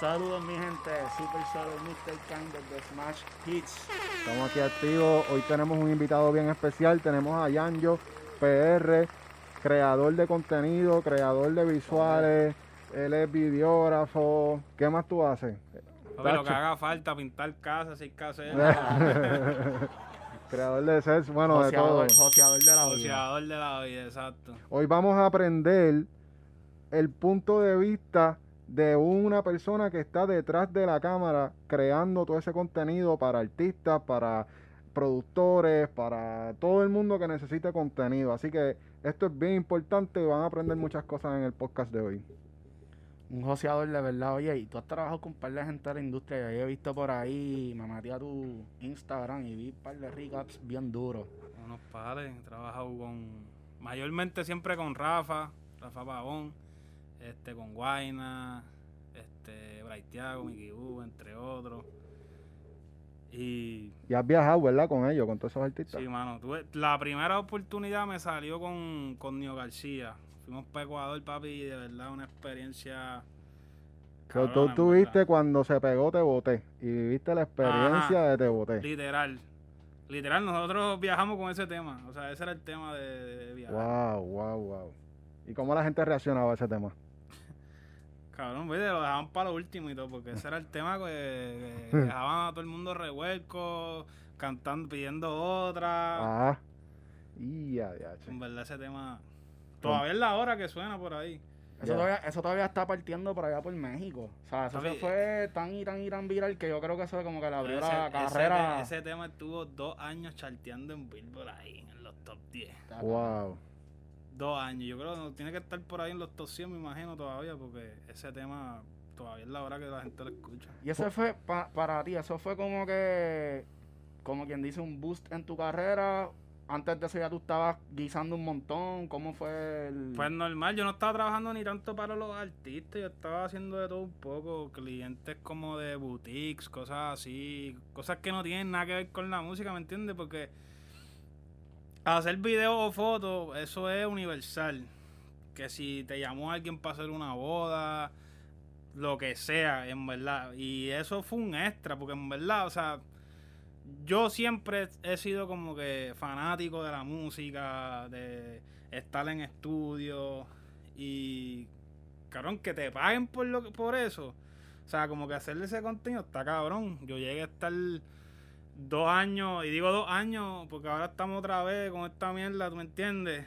Saludos mi gente, Super Saludos Mr. Kang de Smash Hits. Estamos aquí activos. Hoy tenemos un invitado bien especial. Tenemos a Yanjo PR, creador de contenido, creador de visuales. Él es videógrafo. ¿Qué más tú haces? Papi, lo que haga falta, pintar casas, hacer casas. creador de sets, bueno, de todo. Joseador de la vida. Joseador de la vida, exacto. Hoy vamos a aprender el punto de vista de una persona que está detrás de la cámara creando todo ese contenido para artistas, para productores, para todo el mundo que necesite contenido. Así que esto es bien importante y van a aprender muchas cosas en el podcast de hoy. Un joseador de verdad, oye, y tú has trabajado con un par de gente de la industria, yo he visto por ahí, me metí a tu Instagram y vi un par de recaps bien duros. Unos padres, he trabajado con, mayormente siempre con Rafa, Rafa Pavón este, con Guaina, este, Braithiago, Mickey entre otros. Y, y has viajado, ¿verdad? Con ellos, con todos esos artistas. Sí, mano. Tuve, la primera oportunidad me salió con, con Nio García. Fuimos para Ecuador, papi, y de verdad una experiencia. Pero tú tuviste cuando se pegó Te Boté y viviste la experiencia de Te Boté. Literal. Literal, nosotros viajamos con ese tema. O sea, ese era el tema de, viajar. Wow, wow, wow. ¿Y cómo la gente reaccionaba a ese tema? Cabrón, lo dejaban para lo último y todo, porque ese era el tema que, dejaban a todo el mundo revuelco, cantando, pidiendo otra. Ah. Y ya, ya. En verdad ese tema todavía es la hora que suena por ahí. Eso, todavía, eso todavía está partiendo por allá por México. O sea, eso fue tan y tan y tan viral que yo creo que eso como que le abrió la carrera. Ese, tema estuvo dos años charteando en Billboard ahí, en los top 10. Wow dos años. Yo creo que tiene que estar por ahí en los top 100, me imagino, todavía, porque ese tema todavía es la hora que la gente lo escucha. Y eso fue, para ti, eso fue como que, como quien dice, un boost en tu carrera. Antes de eso ya tú estabas guisando un montón. ¿Cómo fue el...? Pues normal, yo no estaba trabajando ni tanto para los artistas, yo estaba haciendo de todo un poco. Clientes como de boutiques, cosas así, cosas que no tienen nada que ver con la música, ¿me entiendes? Porque hacer video o fotos, eso es universal. Que si te llamó alguien para hacer una boda, lo que sea, en verdad. Y eso fue un extra, porque en verdad, o sea, yo siempre he sido como que fanático de la música, de estar en estudio y, cabrón, que te paguen por, lo, por eso. O sea, como que hacerle ese contenido está cabrón. Yo llegué a estar dos años, y digo dos años porque ahora estamos otra vez con esta mierda, ¿tú me entiendes?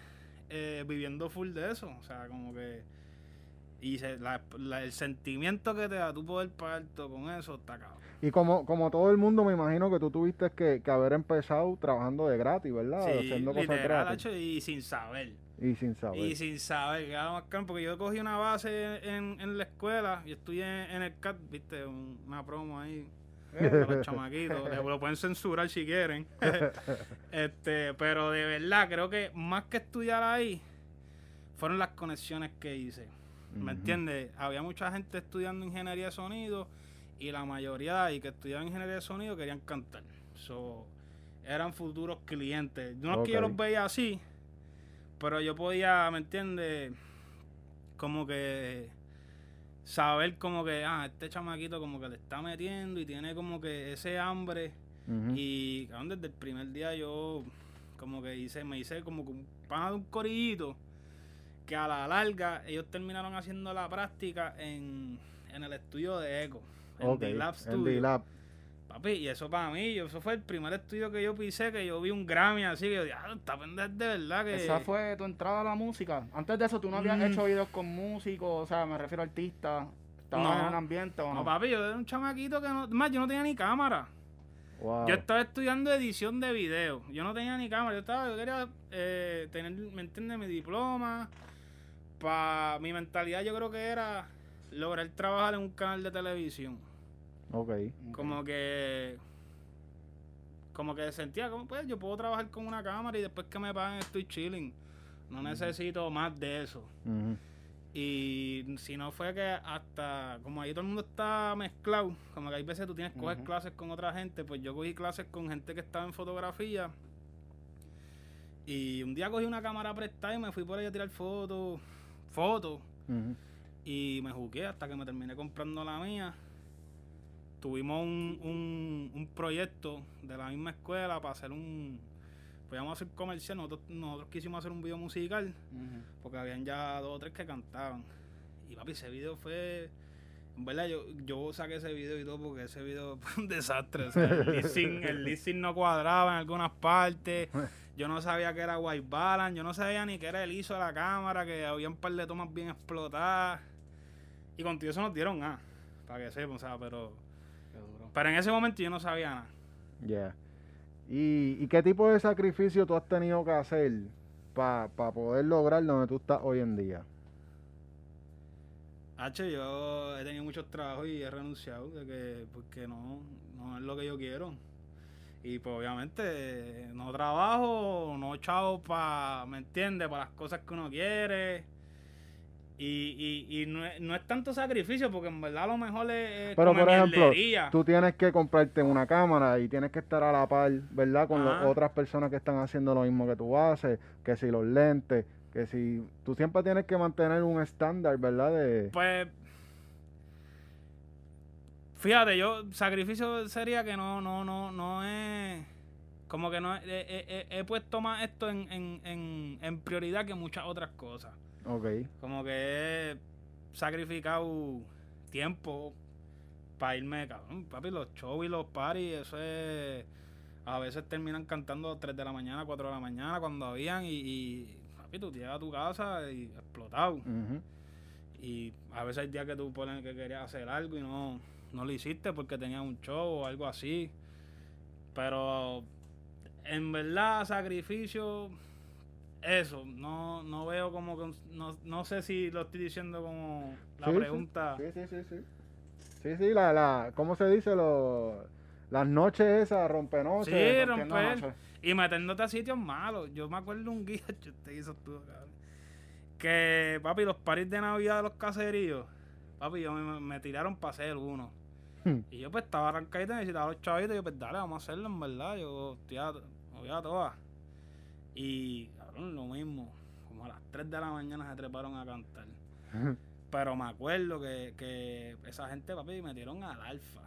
Eh, viviendo full de eso, o sea, como que... Y el sentimiento que te da tú poder pagar todo con eso está cabrón. Y como, como todo el mundo, me imagino que tú tuviste que, haber empezado trabajando de gratis, ¿verdad? Sí, Haciendo cosas gratis. y sin saber. Y sin saber. Y sin saber, más porque yo cogí una base en, en la escuela y estoy en, el CAT, viste, una promo ahí los chamaquitos. lo pueden censurar si quieren. este, pero de verdad, creo que más que estudiar ahí, fueron las conexiones que hice. ¿Me entiendes? Había mucha gente estudiando ingeniería de sonido y la mayoría de que estudiaban ingeniería de sonido querían cantar. So, eran futuros clientes. No es que yo los veía así, pero yo podía, ¿me entiendes? Como que saber como que, ah, este chamaquito como que le está metiendo y tiene como que ese hambre. Y cabrón, desde el primer día yo como que hice, me hice como un pan de un corillito que a la larga ellos terminaron haciendo la práctica en, en el estudio de Eco, en D-Lab Studio. Papi, y eso para mí, eso fue el primer estudio que yo pisé, que yo vi un Grammy así, que yo dije, ah, está pendiente de verdad que... Esa fue tu entrada a la música. Antes de eso, ¿tú no habías mm. hecho videos con músicos? O sea, me refiero a artistas. ¿Estabas en un ambiente o no? No, papi, yo era un chamaquito que no... Más, yo no tenía ni cámara. Yo estaba estudiando edición de video. Yo no tenía ni cámara. Yo estaba... Yo quería eh, tener, ¿me entiendes? Mi diploma. Para mi mentalidad yo creo que era lograr trabajar en un canal de televisión. Ok. Como que. Como que sentía como, pues, yo puedo trabajar con una cámara y después que me paguen estoy chilling. No necesito más de eso. Y si no fue que hasta, como ahí todo el mundo está mezclado, como que hay veces tú tienes que coger clases con otra gente, pues yo cogí clases con gente que estaba en fotografía. Y un día cogí una cámara prestada y me fui por ahí a tirar fotos, fotos. y me jugué hasta que me terminé comprando la mía. Tuvimos un, un, un proyecto de la misma escuela para hacer un. Podíamos hacer comercial, nosotros, nosotros quisimos hacer un video musical porque habían ya dos o tres que cantaban. Y papi, ese video fue. En verdad, yo, yo saqué ese video y todo porque ese video fue un desastre. O sea, el sync no cuadraba en algunas partes. Yo no sabía que era white balance. Yo no sabía ni que era el ISO de la cámara, que había un par de tomas bien explotadas. Y contigo eso nos dieron A. Para que sepan, o sea, pero. Pero en ese momento yo no sabía nada. Ya. ¿Y, ¿Y qué tipo de sacrificio tú has tenido que hacer para poder lograr donde tú estás hoy en día? H, yo he tenido muchos trabajos y he renunciado de que porque no, no es lo que yo quiero. Y pues obviamente no trabajo, no chavo para, ¿me entiendes? Para las cosas que uno quiere. Y, y, y no, es, no es tanto sacrificio porque en verdad lo mejor es, es Pero por ejemplo, mierdería. tú tienes que comprarte una cámara y tienes que estar a la par, ¿verdad? Con las otras personas que están haciendo lo mismo que tú haces, que si los lentes, que si tú siempre tienes que mantener un estándar, ¿verdad? De Pues. Fíjate, yo, sacrificio sería que no, no, no, no es. Como que no he- he- he puesto más esto en, en, en, en prioridad que muchas otras cosas. Ok. Como que he sacrificado tiempo para irme, cabrón. Papi, los shows y los parties, eso es. A veces terminan cantando a las 3 de la mañana, 4 de la mañana, cuando habían, y, y papi, tú llegas a tu casa y explotado. Y a veces hay días que tú pones que querías hacer algo y no, no lo hiciste porque tenías un show o algo así. Pero en verdad, sacrificio, eso, no, no veo como que, no, no sé si lo estoy diciendo como la Sí, pregunta. Sí, sí, sí, sí. Sí, sí, la, la, ¿cómo se dice? Lo, las noches esas, rompenoches. Sí, romper. Y metiéndote a sitios malos. Yo me acuerdo un guía, te hizo tú, cabrón. Que, papi, los paris de Navidad de los caseríos, papi, yo me, me tiraron para hacer uno. Hmm. Y yo pues estaba arrancadito, necesitaba los chavitos, y yo pues dale, vamos a hacerlo en verdad. Yo estoy a, me voy a todas. Y, cabrón, lo mismo. Como a las 3 de la mañana se treparon a cantar. Pero me acuerdo que, que esa gente, papi, metieron al alfa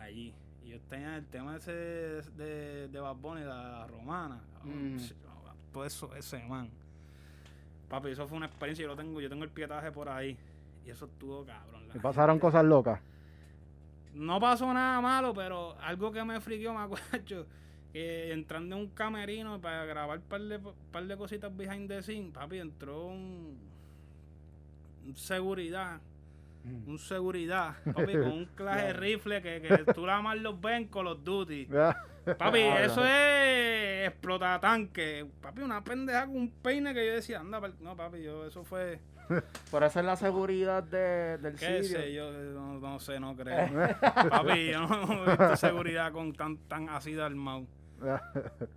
allí. Y yo tenía el tema ese de, de Bad Bunny, la romana. Mm. Todo eso, ese man. Papi, eso fue una experiencia. Yo lo tengo, yo tengo el pietaje por ahí. Y eso estuvo cabrón. Y pasaron gente- cosas locas. no pasó nada malo, pero algo que me friqueó, me acuerdo, que entrando en un camerino para grabar un par de, par de cositas behind the scene, papi, entró un, un seguridad, un seguridad, papi, con un clase de rifle que, que tú la más los ven con los duty. Papi, eso es explotatanque. Papi, una pendeja con un peine que yo decía, anda, no, papi, yo, eso fue, Por eso es la seguridad de, del qué sitio. sé yo, no, no sé, no creo. Papi, yo no he visto seguridad con tan, tan así de armado.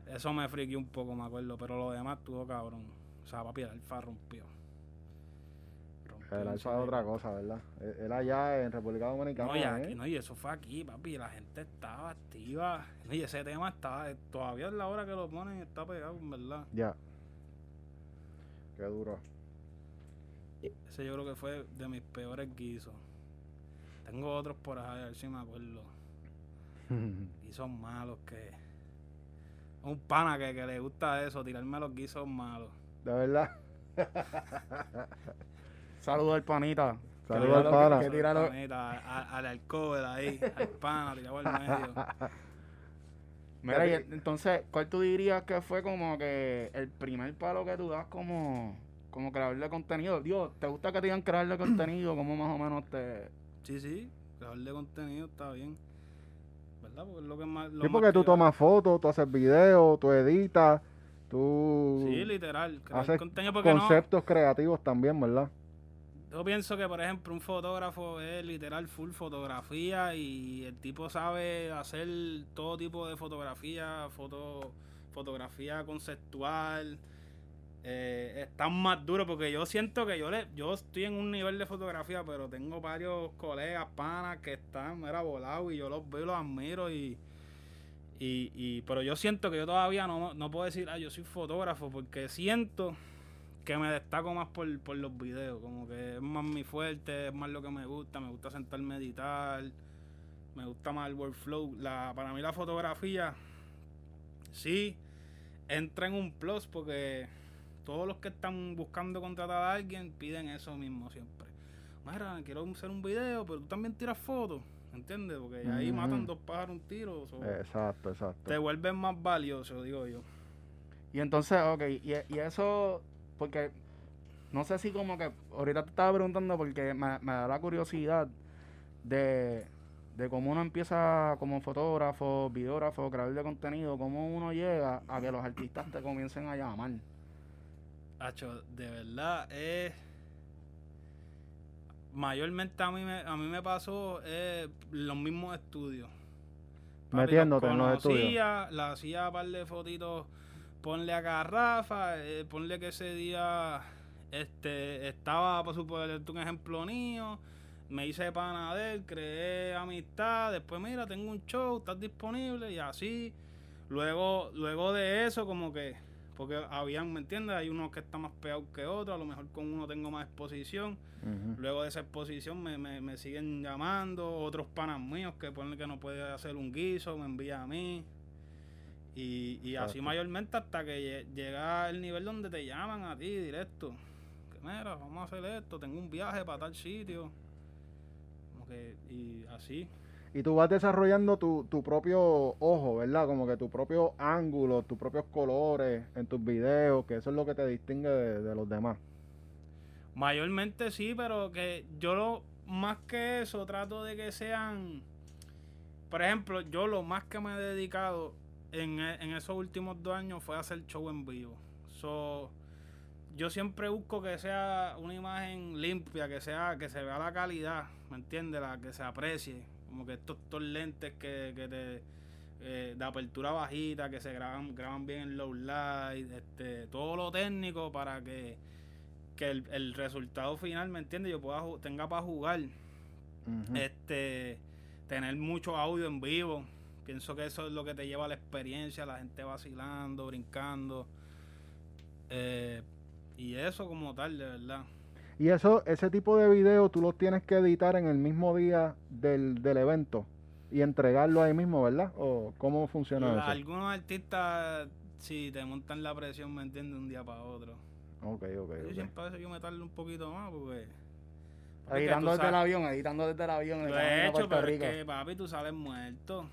Eso me friqué un poco, me acuerdo, pero lo demás estuvo cabrón. O sea, papi, el alfa rompió. Rompió El alfa es otra cosa, ¿verdad? Él él allá en República Dominicana. No y, ¿eh? no, y eso fue aquí, papi. La gente estaba activa. No, y ese tema estaba. Todavía es la hora que lo ponen y está pegado, en verdad. Ya. Qué duro. Ese yo creo que fue de mis peores guisos. Tengo otros por ahí, a ver si me acuerdo. Guisos malos que. Un pana que, que le gusta eso, tirarme los guisos malos. De verdad. Saludos al panita. Saludos al pana. Que, que tira lo- Panita, a- al alcohol ahí, al pana, tirado al medio. Mira, y entonces, ¿cuál tú dirías que fue como que el primer palo que tú das como, como creador de contenido? Dios, ¿te gusta que te digan crear de contenido? ¿Cómo más o menos te...? Sí, sí, creador de contenido está bien. ¿Verdad? Porque es lo que más. Lo Sí, porque que tú tomas fotos, tú haces videos, tú editas, tú Sí, literal. Haces no. conceptos creativos también, ¿verdad? Yo pienso que, por ejemplo, un fotógrafo es literal full fotografía y el tipo sabe hacer todo tipo de fotografía, foto, fotografía conceptual. Eh, están más duros porque yo siento que yo le, yo estoy en un nivel de fotografía, pero tengo varios colegas, panas que están, mira, volados y yo los veo los admiro y, y, y pero yo siento que yo todavía no, no puedo decir, ah, yo soy fotógrafo porque siento que me destaco más por, por los videos, como que es más mi fuerte, es más lo que me gusta, me gusta sentarme a meditar, me gusta más el workflow. La, para mí la fotografía, sí, entra en un plus porque todos los que están buscando contratar a alguien piden eso mismo siempre. Mira, quiero hacer un video, pero tú también tiras fotos, ¿entiendes? Porque ahí matan dos pájaros un tiro. Exacto, exacto. te vuelves más valioso, digo yo. Y entonces, ok, y, y eso, porque no sé si como que ahorita te estaba preguntando porque me, me da la curiosidad de, de cómo uno empieza como fotógrafo, videógrafo, creador de contenido, cómo uno llega a que los artistas te comiencen a llamar. Hacho, de verdad, es. Mayormente a mí me, a mí me pasó eh, los mismos estudios. Papi, Metiéndote en los estudios. Le hacía un par de fotitos. Ponle a Garrafa, eh, ponle que ese día este estaba, por supuesto, un ejemplo mío. Me hice pana de él, creé amistad. Después, mira, tengo un show, estás disponible y así. Luego, luego de eso, como que, porque habían, ¿me entiendes? Hay unos que están más pegados que otros, a lo mejor con uno tengo más exposición. Luego de esa exposición me, me, me siguen llamando otros panas míos que ponen que no puede hacer un guiso, me envía a mí. Y, y así mayormente hasta que lle- llega el nivel donde te llaman a ti directo. Que mira, vamos a hacer esto, tengo un viaje para tal sitio. Como que, y así. Y tú vas desarrollando tu, tu propio ojo, ¿verdad? Como que tu propio ángulo, tus propios colores en tus videos, que eso es lo que te distingue de, los demás. Mayormente sí, pero que yo lo más que eso trato de que sean, por ejemplo, yo lo más que me he dedicado en, e- en esos últimos dos años fue hacer show en vivo. So, yo siempre busco que sea una imagen limpia, que sea que se vea la calidad, ¿me entiendes? La que se aprecie, como que estos, estos lentes que, que te eh, de apertura bajita, que se graban graban bien en low light, este, todo lo técnico para que que el, el resultado final, ¿me entiendes? Yo pueda tenga para jugar, este, tener mucho audio en vivo. Pienso que eso es lo que te lleva a la experiencia, la gente vacilando, brincando. eh, y eso como tal, de verdad. Y eso, ese tipo de videos tú los tienes que editar en el mismo día del, del evento y entregarlo ahí mismo, ¿verdad? ¿O cómo funciona eso? Algunos artistas, si te montan la presión, ¿me entiendes? De un día para otro. Ok, ok, Yo ok. siempre a veces yo me tardo un poquito más porque... porque Editando desde el avión, editando desde el avión. Lo he hecho, Puerto pero es Rico. que, papi, tú sales muerto.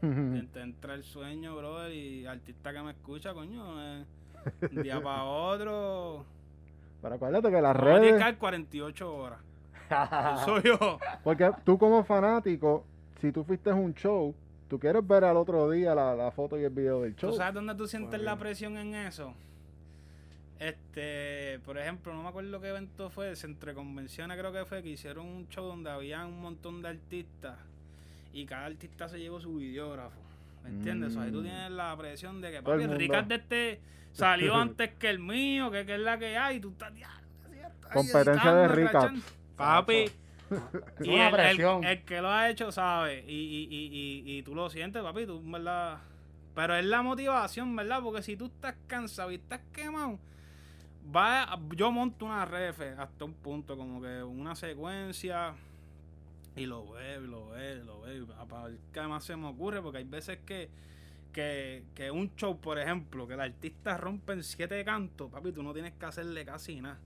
Te, te entra el sueño, brother, y artista que me escucha, coño, eh, un día para otro. Pero acuérdate que las Vamos a redes, dedicar 48 horas. Soy yo. porque tú como fanático, si tú fuiste a un show, tú quieres ver al otro día la, la foto y el video del show. ¿Tú sabes dónde tú sientes Bueno. la presión en eso? Este, por ejemplo, no me acuerdo qué evento fue, el Centro de Convenciones creo que fue, que hicieron un show donde había un montón de artistas y cada artista se llevó su videógrafo. ¿Me entiendes? O sea, ahí tú Mm. tienes la presión de que, el papi, mundo. Ricardo este salió antes que el mío, que, que es la que hay, y tú estás. Ahí Competencia de rachando. Papi, Es y una el, el- presión. el que lo ha hecho sabe. Y, y, y, y, y tú lo sientes, papi, tú, ¿verdad? Pero es la motivación, ¿verdad? Porque si tú estás cansado y estás quemado, va, yo monto una ref hasta un punto, como que una secuencia. Y lo veo, y lo veo, y lo veo. qué más se me ocurre, porque hay veces que, que, que un show, por ejemplo, que el artista rompe en siete cantos, papi, tú no tienes que hacerle casi nada.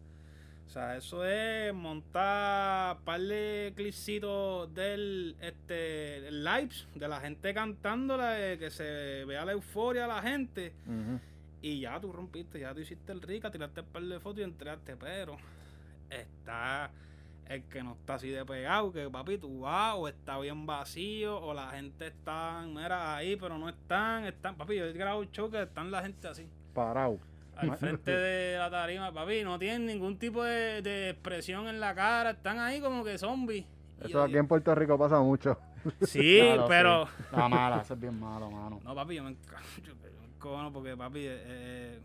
O sea, eso es montar par de clipsitos del este lives de la gente cantándola, que se vea la euforia de la gente. Y ya tú rompiste, ya tú hiciste el rica, tiraste un par de fotos y entraste, pero está el que no está así de pegado, que papi, tú vas, o está bien vacío, o la gente está, mira, ahí, pero no están, están, papi, yo he grabado un show que están la gente así, Parado. al frente de la tarima, papi, no tienen ningún tipo de, de expresión en la cara, están ahí como que zombies. Eso yo aquí en Puerto Rico pasa mucho. Sí, Claro, pero... sí. La mala, eso es bien malo, mano. No, papi, yo me encanto, yo me encojono porque, papi, eh, eh,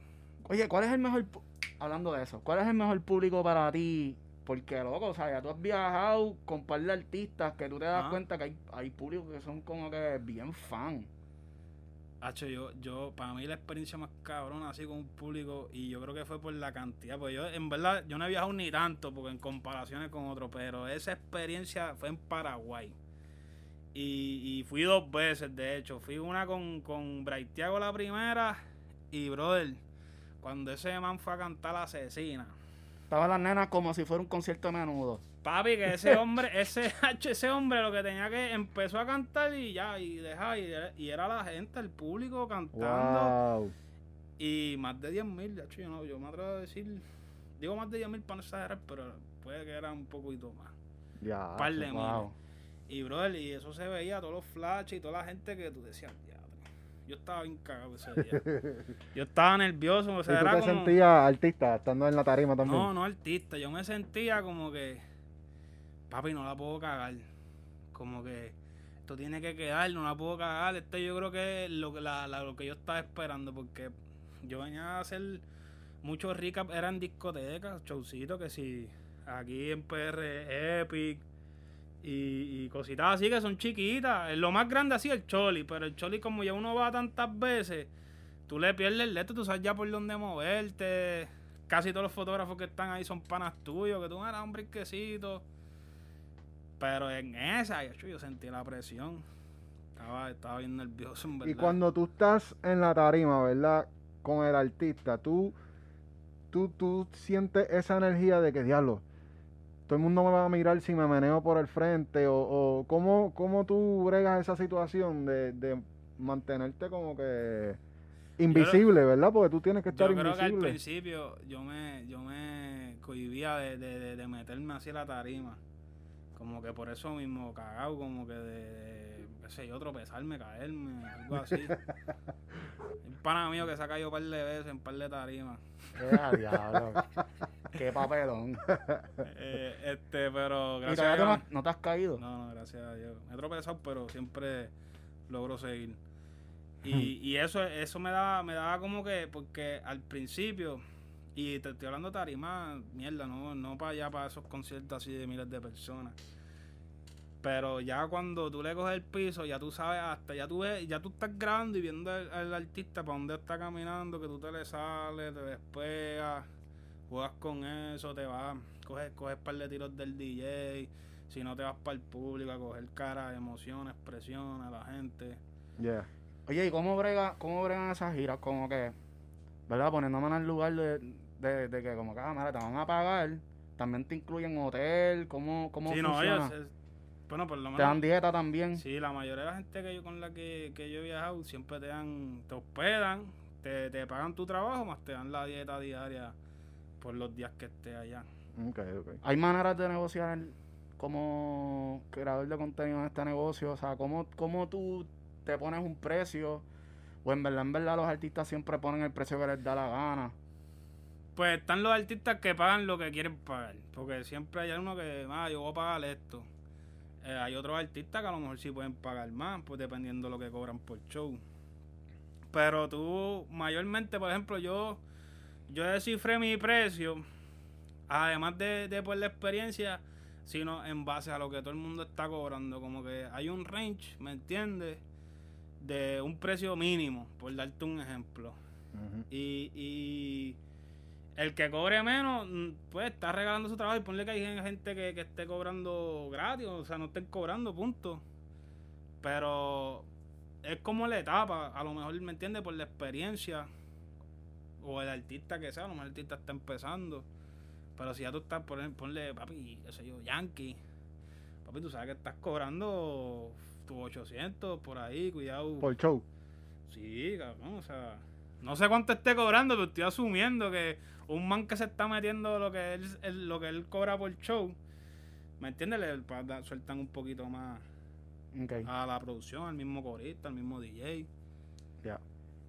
Oye, ¿cuál es el mejor, hablando de eso, cuál es el mejor público para ti? Porque, loco, o sea, ya tú has viajado con un par de artistas que tú te das Ajá. cuenta que hay, hay públicos que son como que bien fan. Hacho, yo, yo, para mí la experiencia más cabrona así con un público, y yo creo que fue por la cantidad, porque yo, en verdad, yo no he viajado ni tanto, porque en comparaciones con otros, pero esa experiencia fue en Paraguay. Y, y fui dos veces, de hecho. Fui una con, con Braithiago la primera, y brother, cuando ese man fue a cantar la asesina. Estaban las nenas como si fuera un concierto de menudo. Papi, que ese hombre, ese ese hombre lo que tenía que empezó a cantar y ya, y dejaba, y, era- y era la gente, el público cantando. Wow. Y más de 10 mil, de hecho, yo, no, yo me atrevo a decir, digo más de 10 mil para no exagerar, pero puede que era un poquito más. Ya. Par de Wow. miles. Y brother, y eso se veía, todos los flashes y toda la gente que tú decías. Yo estaba bien cagado ese día. yo estaba nervioso, o ¿Y sea, tú era te como... sentías artista estando en la tarima también? No, no artista. Yo me sentía como que, papi, no la puedo cagar. Como que esto tiene que quedar, no la puedo cagar. Esto yo creo que es lo que, la, la- lo que yo estaba esperando, porque yo venía a hacer muchos recap, eran discotecas, showcitos, que si aquí en PR Epic y, y cositas así que son chiquitas. Lo más grande así el Choli, pero el Choli como ya uno va tantas veces, tú le pierdes el leto, tú sabes ya por dónde moverte. Casi todos los fotógrafos que están ahí son panas tuyos, que tú eras un brinquecito. Pero en esa, yo, yo sentí la presión. Estaba, estaba bien nervioso, en verdad. Y cuando tú estás en la tarima, ¿verdad? Con el artista, tú, tú, tú sientes esa energía de que, diablo, todo el mundo me va a mirar si me meneo por el frente, o, o ¿cómo, cómo tú bregas esa situación de, de mantenerte como que invisible, ¿verdad? Porque tú tienes que estar Yo creo que al invisible. principio yo me, yo me cohibía de, de, de- meterme así a la tarima. Como que por eso mismo, cagado, como que de, de, qué sé yo, tropezarme, caerme, algo así. Un pana mío que se ha caído un par de veces en un par de tarimas. Eh, a diablo. Qué papelón. Eh, este, pero ¿Y gracias a Dios. no, no te has caído? No, no, gracias a Dios. Me he tropezado, pero siempre logro seguir. Y, y eso, eso me daba, me daba como que, porque al principio, y te estoy hablando tarima, mierda, no, no para allá, para esos conciertos así de miles de personas. Pero ya cuando tú le coges el piso, ya tú sabes, hasta ya tú ves, ya tú estás grabando y viendo al, al artista para dónde está caminando, que tú te le sales, te despegas, juegas con eso, te vas, coges, coges par de tiros del DJ, si no te vas para el público a coger cara, emociones, expresiones a la gente. Yeah. Oye, ¿y cómo, brega, cómo bregan esas giras? Como que, ¿verdad? Poniéndome en el lugar de, de, de que como que, ah, mira, te van a pagar. También te incluyen hotel, ¿cómo, cómo sí, no, funciona? ellos, es- bueno, por lo te dan dieta también. sí, la mayoría de la gente que yo con la que, que yo he viajado siempre te dan, te hospedan, te, te pagan tu trabajo, más te dan la dieta diaria por los días que estés allá. Ok, ok. Hay maneras de negociar como creador de contenido en este negocio. O sea, ¿cómo, cómo tú te pones un precio? O en verdad, en verdad, los artistas siempre ponen el precio que les da la gana. Pues están los artistas que pagan lo que quieren pagar. Porque siempre hay uno que, ah, yo voy a pagar esto. Eh, hay otros artistas que a lo mejor sí pueden pagar más, pues dependiendo de lo que cobran por show. Pero tú, mayormente, por ejemplo, yo, yo descifré mi precio, además de, de por la experiencia, sino en base a lo que todo el mundo está cobrando. Como que hay un range, ¿me entiendes? De un precio mínimo, por darte un ejemplo. Y, y el que cobre menos, mm, pues está regalando su trabajo y ponle que hay gen- gente que, que esté cobrando gratis, o sea, no estén cobrando, punto. Pero es como la etapa, a lo mejor, ¿me entiendes? Por la experiencia o el artista que sea, a lo mejor el artista está empezando. Pero si ya tú estás, por ejemplo, ponle, papi, qué sé yo, Yankee. Papi, tú sabes que estás cobrando tus 800 por ahí, cuidado. Por show. Sí, cabrón, o sea, no sé cuánto esté cobrando, pero estoy asumiendo que un man que se está metiendo lo que él, lo que él cobra por show, ¿me entiendes? Le sueltan un poquito más a la producción, al mismo corista, al mismo DJ.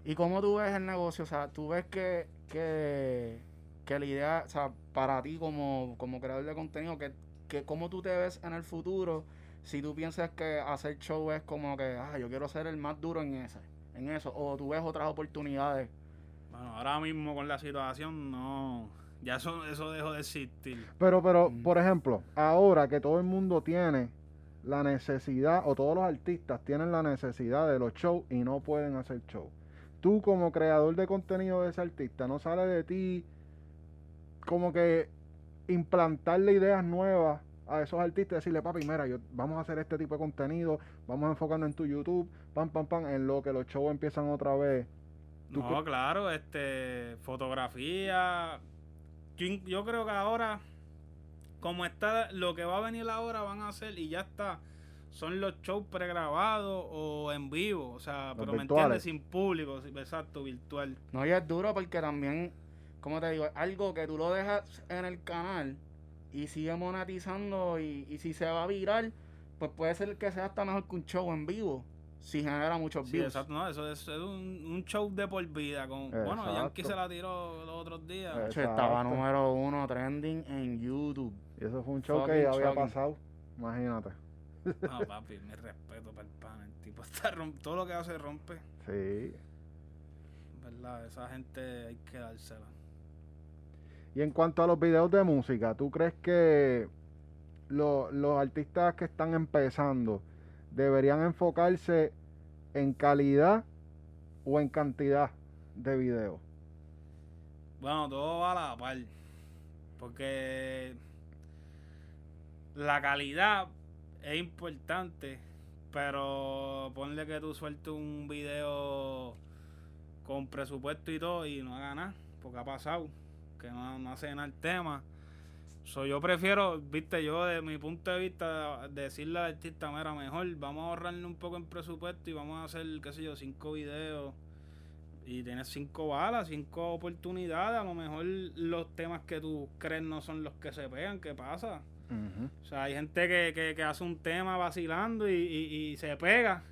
¿Y cómo tú ves el negocio? O sea, tú ves que, que, que la idea, o sea, para ti como, como creador de contenido, que, que cómo tú te ves en el futuro si tú piensas que hacer show es como que, ah, yo quiero ser el más duro en ese, en eso, o tú ves otras oportunidades. Bueno, ahora mismo con la situación, no, ya eso, eso dejó de existir. Pero, pero, Mm. por ejemplo, ahora que todo el mundo tiene la necesidad, o todos los artistas tienen la necesidad de los shows y no pueden hacer show. Tú como creador de contenido de ese artista, no sale de ti como que implantarle ideas nuevas a esos artistas, decirle, papi, mira, yo, vamos a hacer este tipo de contenido, vamos a enfocarnos en tu YouTube, pam, pam, pam, en lo que los shows empiezan otra vez. ¿Tú No, claro, este, fotografía. Yo, creo que ahora, como está, lo que va a venir ahora van a hacer y ya está, son los shows pregrabados o en vivo, o sea, Los pero me virtuales. entiendes, sin público, exacto, virtual. No, y es duro porque también, como te digo, algo que tú lo dejas en el canal y sigue monetizando y, y si se va a virar, pues puede ser que sea hasta mejor que un show en vivo, si genera muchos Sí, views. exacto, no, eso es, es un, un show de por vida. Con, bueno, Exacto. Yankee se la tiró los otros días. Hacho, estaba Exacto. número uno trending en YouTube. Y eso fue un show Fucking que ya había shocking. pasado, imagínate. No, papi, mi respeto para el pan. El tipo está rom- todo lo que hace rompe. Sí. ¿Verdad? Esa gente hay que dársela. Y en cuanto a los videos de música, ¿tú crees que lo- los artistas que están empezando deberían enfocarse en calidad o en cantidad de videos? Bueno, todo va a la par. Porque la calidad es importante, pero ponle que tú sueltes un video con presupuesto y todo y no haga nada, porque ha pasado, que no, no hace nada el tema. So, yo prefiero, viste, yo de mi punto de vista, decirle al artista, mira, mejor vamos a ahorrarle un poco en presupuesto y vamos a hacer, qué sé yo, cinco videos y tienes cinco balas, cinco oportunidades. A lo mejor los temas que tú crees no son los que se pegan. ¿Qué pasa? O sea, hay gente que, que, que hace un tema vacilando y, y, y se pega.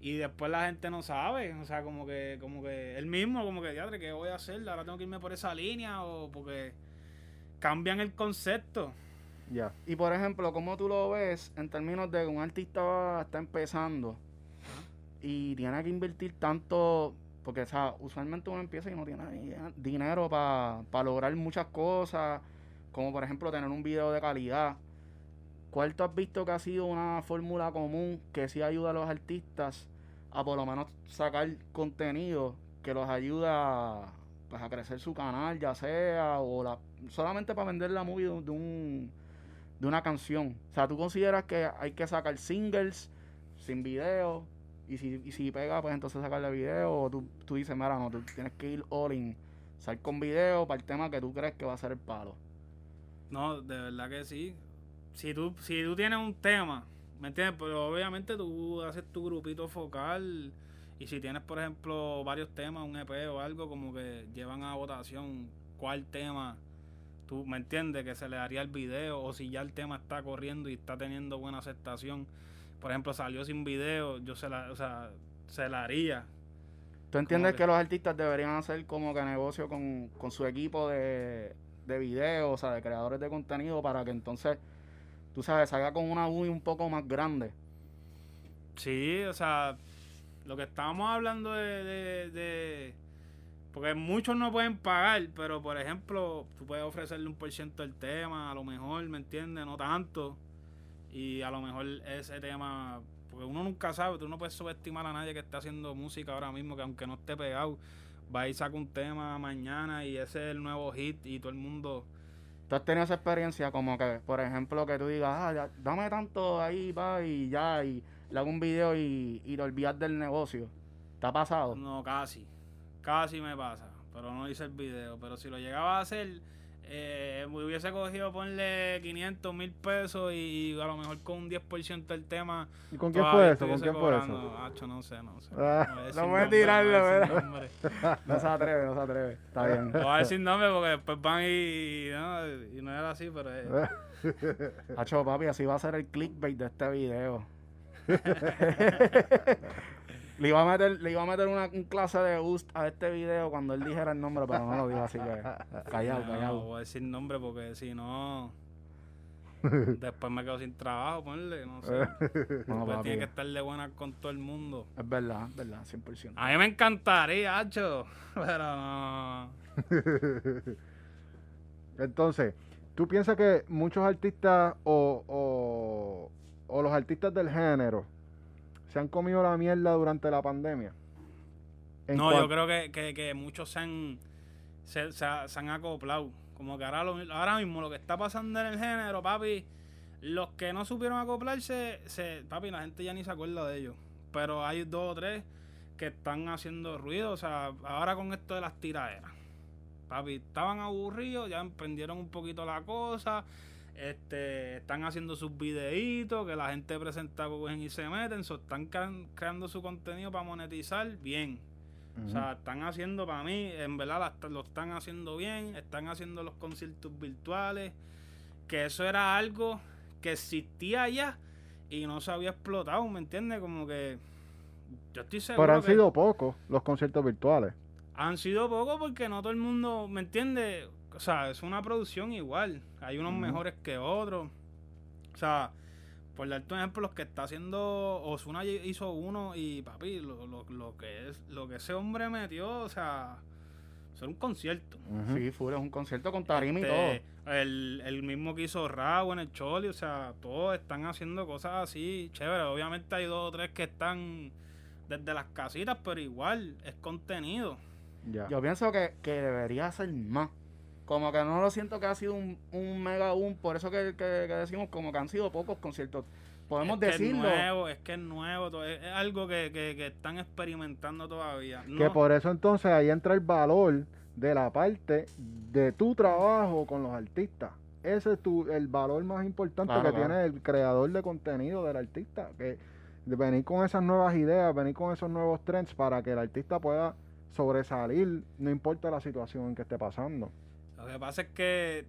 Y después la gente no sabe. O sea, como que, como que él mismo, como que, diadre, ¿qué voy a hacer? Ahora tengo que irme por esa línea o porque cambian el concepto. Ya. Y por ejemplo, ¿cómo tú lo ves en términos de que un artista va- está empezando y tiene que invertir tanto? Porque, o sea, usualmente uno empieza y no tiene dinero para lograr muchas cosas, como por ejemplo tener un video de calidad. ¿Cuál tú has visto que ha sido una fórmula común que sí ayuda a los artistas a por lo menos sacar contenido que los ayuda pues, a crecer su canal, ya sea, o la, solamente para vender la movie de, un de una canción. O sea, tú consideras que hay que sacar singles sin video y si, y si pega, pues entonces sacarle video o tú, tú dices, mira, no, tú tienes que ir all in, salir con video para el tema que tú crees que va a ser el palo. No, de verdad que sí. Si tú, si tú tienes un tema, ¿me entiendes? Pero obviamente tú haces tu grupito focal y si tienes, por ejemplo, varios temas, un EP o algo, como que llevan a votación cuál tema, tú, ¿me entiendes? Que se le daría el video o si ya el tema está corriendo y está teniendo buena aceptación. Por ejemplo, salió sin video, yo se la, o sea, se la haría. ¿Tú entiendes que- que los artistas deberían hacer como que negocio con, con su equipo de, de video, o sea, de creadores de contenido para que entonces, tú sabes, salga con una UI un poco más grande? Sí, o sea, lo que estábamos hablando de, de, de- Porque muchos no pueden pagar, pero por ejemplo, tú puedes ofrecerle un por ciento del tema, a lo mejor, ¿me entiendes? No tanto. Y a lo mejor ese tema... Porque uno nunca sabe, tú no puedes subestimar a nadie que esté haciendo música ahora mismo, que aunque no esté pegado, va y saca un tema mañana y ese es el nuevo hit y todo el mundo... ¿Tú has tenido esa experiencia como que, por ejemplo, que tú digas, ah, dame tanto ahí, va, y ya, y le hago un video y, y te olvidas del negocio? ¿Te ha pasado? No, casi. Casi me pasa. Pero no hice el video. Pero si lo llegaba a hacer, eh, me hubiese cogido, ponle 500 mil pesos y, a lo mejor con un 10% del tema. ¿Y con quién fue eso? ¿Con estuviese quién fue cobrando. eso? Acho, no sé, no sé. Ah. voy a decir No voy a tirarlo, ¿verdad? No se atreve, no se atreve. Está bien. No voy a decir nombre porque después van y, y no, y no era así, pero... eh, Hacho, papi, así va a ser el clickbait de este video. Le iba a meter, le iba a meter una un clase de boost a este video cuando él dijera el nombre, pero no lo dijo, así que callado, no, callado. voy a decir nombre porque si no... Después me quedo sin trabajo, ponle, no sé. No, Pues tiene que estar de buena con todo el mundo. Es verdad, es verdad, 100%. A mí me encantaría, Hacho. Pero no. Entonces, ¿tú piensas que muchos artistas o, o o los artistas del género se han comido la mierda durante la pandemia? En No, yo creo que, que, que muchos se han, se, se ha- se han acoplado. Como que ahora, lo- ahora mismo lo que está pasando en el género, papi, los que no supieron acoplarse, se, papi, la gente ya ni se acuerda de ellos. Pero hay dos o tres que están haciendo ruido. O sea, ahora con esto de las tiraderas. Papi, estaban aburridos, ya emprendieron un poquito la cosa. Este, están haciendo sus videitos, que la gente presenta cogen y se meten, so, están cre- creando su contenido para monetizar bien. O sea, están haciendo para mí, en verdad lo están haciendo bien, están haciendo los conciertos virtuales, que eso era algo que existía ya y no se había explotado, ¿me entiendes? Como que yo estoy seguro Pero han que sido pocos los conciertos virtuales. han sido pocos porque no todo el mundo, ¿me entiende? O sea, es una producción igual, hay unos mejores que otros. O sea, por darte un ejemplo, los que está haciendo Osuna hizo uno y papi, lo, lo, lo que es, lo que ese hombre metió, o sea, eso era un concierto. Ujú. Sí, full, es un concierto con tarima y Este, todo. El, el mismo que hizo Raúl en el Choli, o sea, todos están haciendo cosas así, chévere. Obviamente hay dos o tres que están desde las casitas, pero igual es contenido. Ya. Yo pienso que, que debería ser más. Como que no lo siento que ha sido un, un mega boom, por eso que, que- que decimos como que han sido pocos conciertos. Podemos es que decirlo. Es nuevo, es que es nuevo, es, algo que, que- que están experimentando todavía. Que por eso entonces ahí entra el valor de la parte de tu trabajo con los artistas. Ese es tu, el valor más importante Claro, que claro. tiene el creador de contenido del artista. Que de venir con esas nuevas ideas, venir con esos nuevos trends para que el artista pueda sobresalir, no importa la situación en que esté pasando. Lo que pasa es que,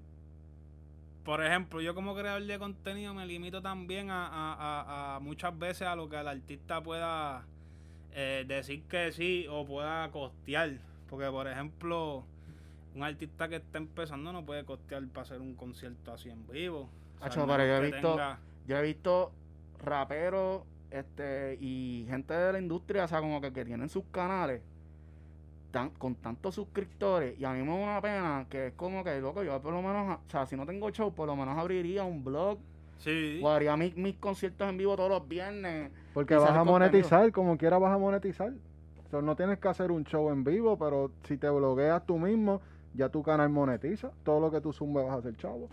por ejemplo, yo como creador de contenido me limito también a, a- a- a muchas veces a lo que el artista pueda eh, decir que sí o pueda costear. Porque, por ejemplo, un artista que está empezando no puede costear para hacer un concierto así en vivo. Acho, pero yo he visto- tenga- Yo he visto raperos este y gente de la industria, o sea, como que, que tienen sus canales tan, con tantos suscriptores y a mí me da una pena que es como que, loco, yo por lo menos, o sea, si no tengo show, por lo menos abriría un blog Sí. o haría mis, mis conciertos en vivo todos los viernes. Porque vas a contenido. monetizar, como quiera vas a monetizar. O sea, no tienes que hacer un show en vivo, pero si te blogueas tú mismo, ya tu canal monetiza. Todo lo que tú zumbes vas a hacer chavo.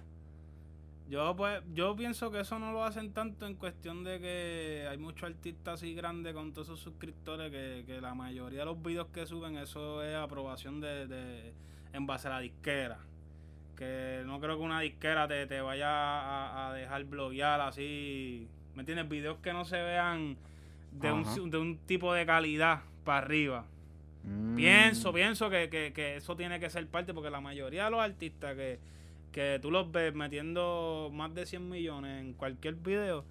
Yo pues yo pienso que eso no lo hacen tanto en cuestión de que hay muchos artistas así grandes con todos sus suscriptores que, que la mayoría de los videos que suben eso es aprobación de, de en base a la disquera. Que no creo que una disquera te, te vaya a, a dejar bloguear así, ¿me entiendes? Videos que no se vean de un, de un tipo de calidad para arriba. Mm. Pienso, pienso que, que, que eso tiene que ser parte, porque la mayoría de los artistas que, que tú los ves metiendo más de 100 millones en cualquier video,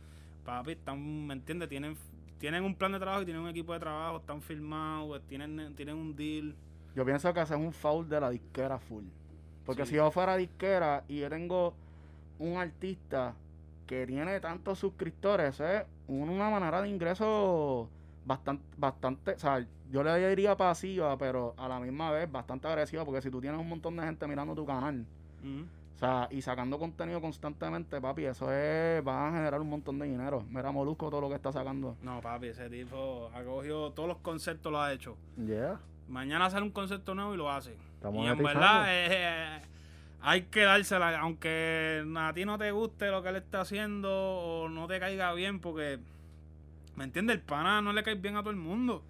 papi, están, ¿me entiendes? Tienen, tienen un plan de trabajo y tienen un equipo de trabajo, están filmados, tienen, tienen un deal. Yo pienso que es un foul de la disquera full. Porque Sí. si yo fuera disquera y yo tengo un artista que tiene tantos suscriptores, es una manera de ingreso bastante, bastante, o sea, yo le diría pasiva, pero a la misma vez bastante agresiva, porque si tú tienes un montón de gente mirando tu canal. O sea, y sacando contenido constantemente, papi, eso es, va a generar un montón de dinero. Mira Molusco todo lo que está sacando. No, papi, ese tipo ha cogido todos los conceptos, lo ha hecho. Yeah. Mañana sale un concepto nuevo y lo hace. Estamos y en verdad eh, hay que dársela, aunque a ti no te guste lo que él está haciendo o no te caiga bien, porque, ¿me entiendes? El pana no le cae bien a todo el mundo,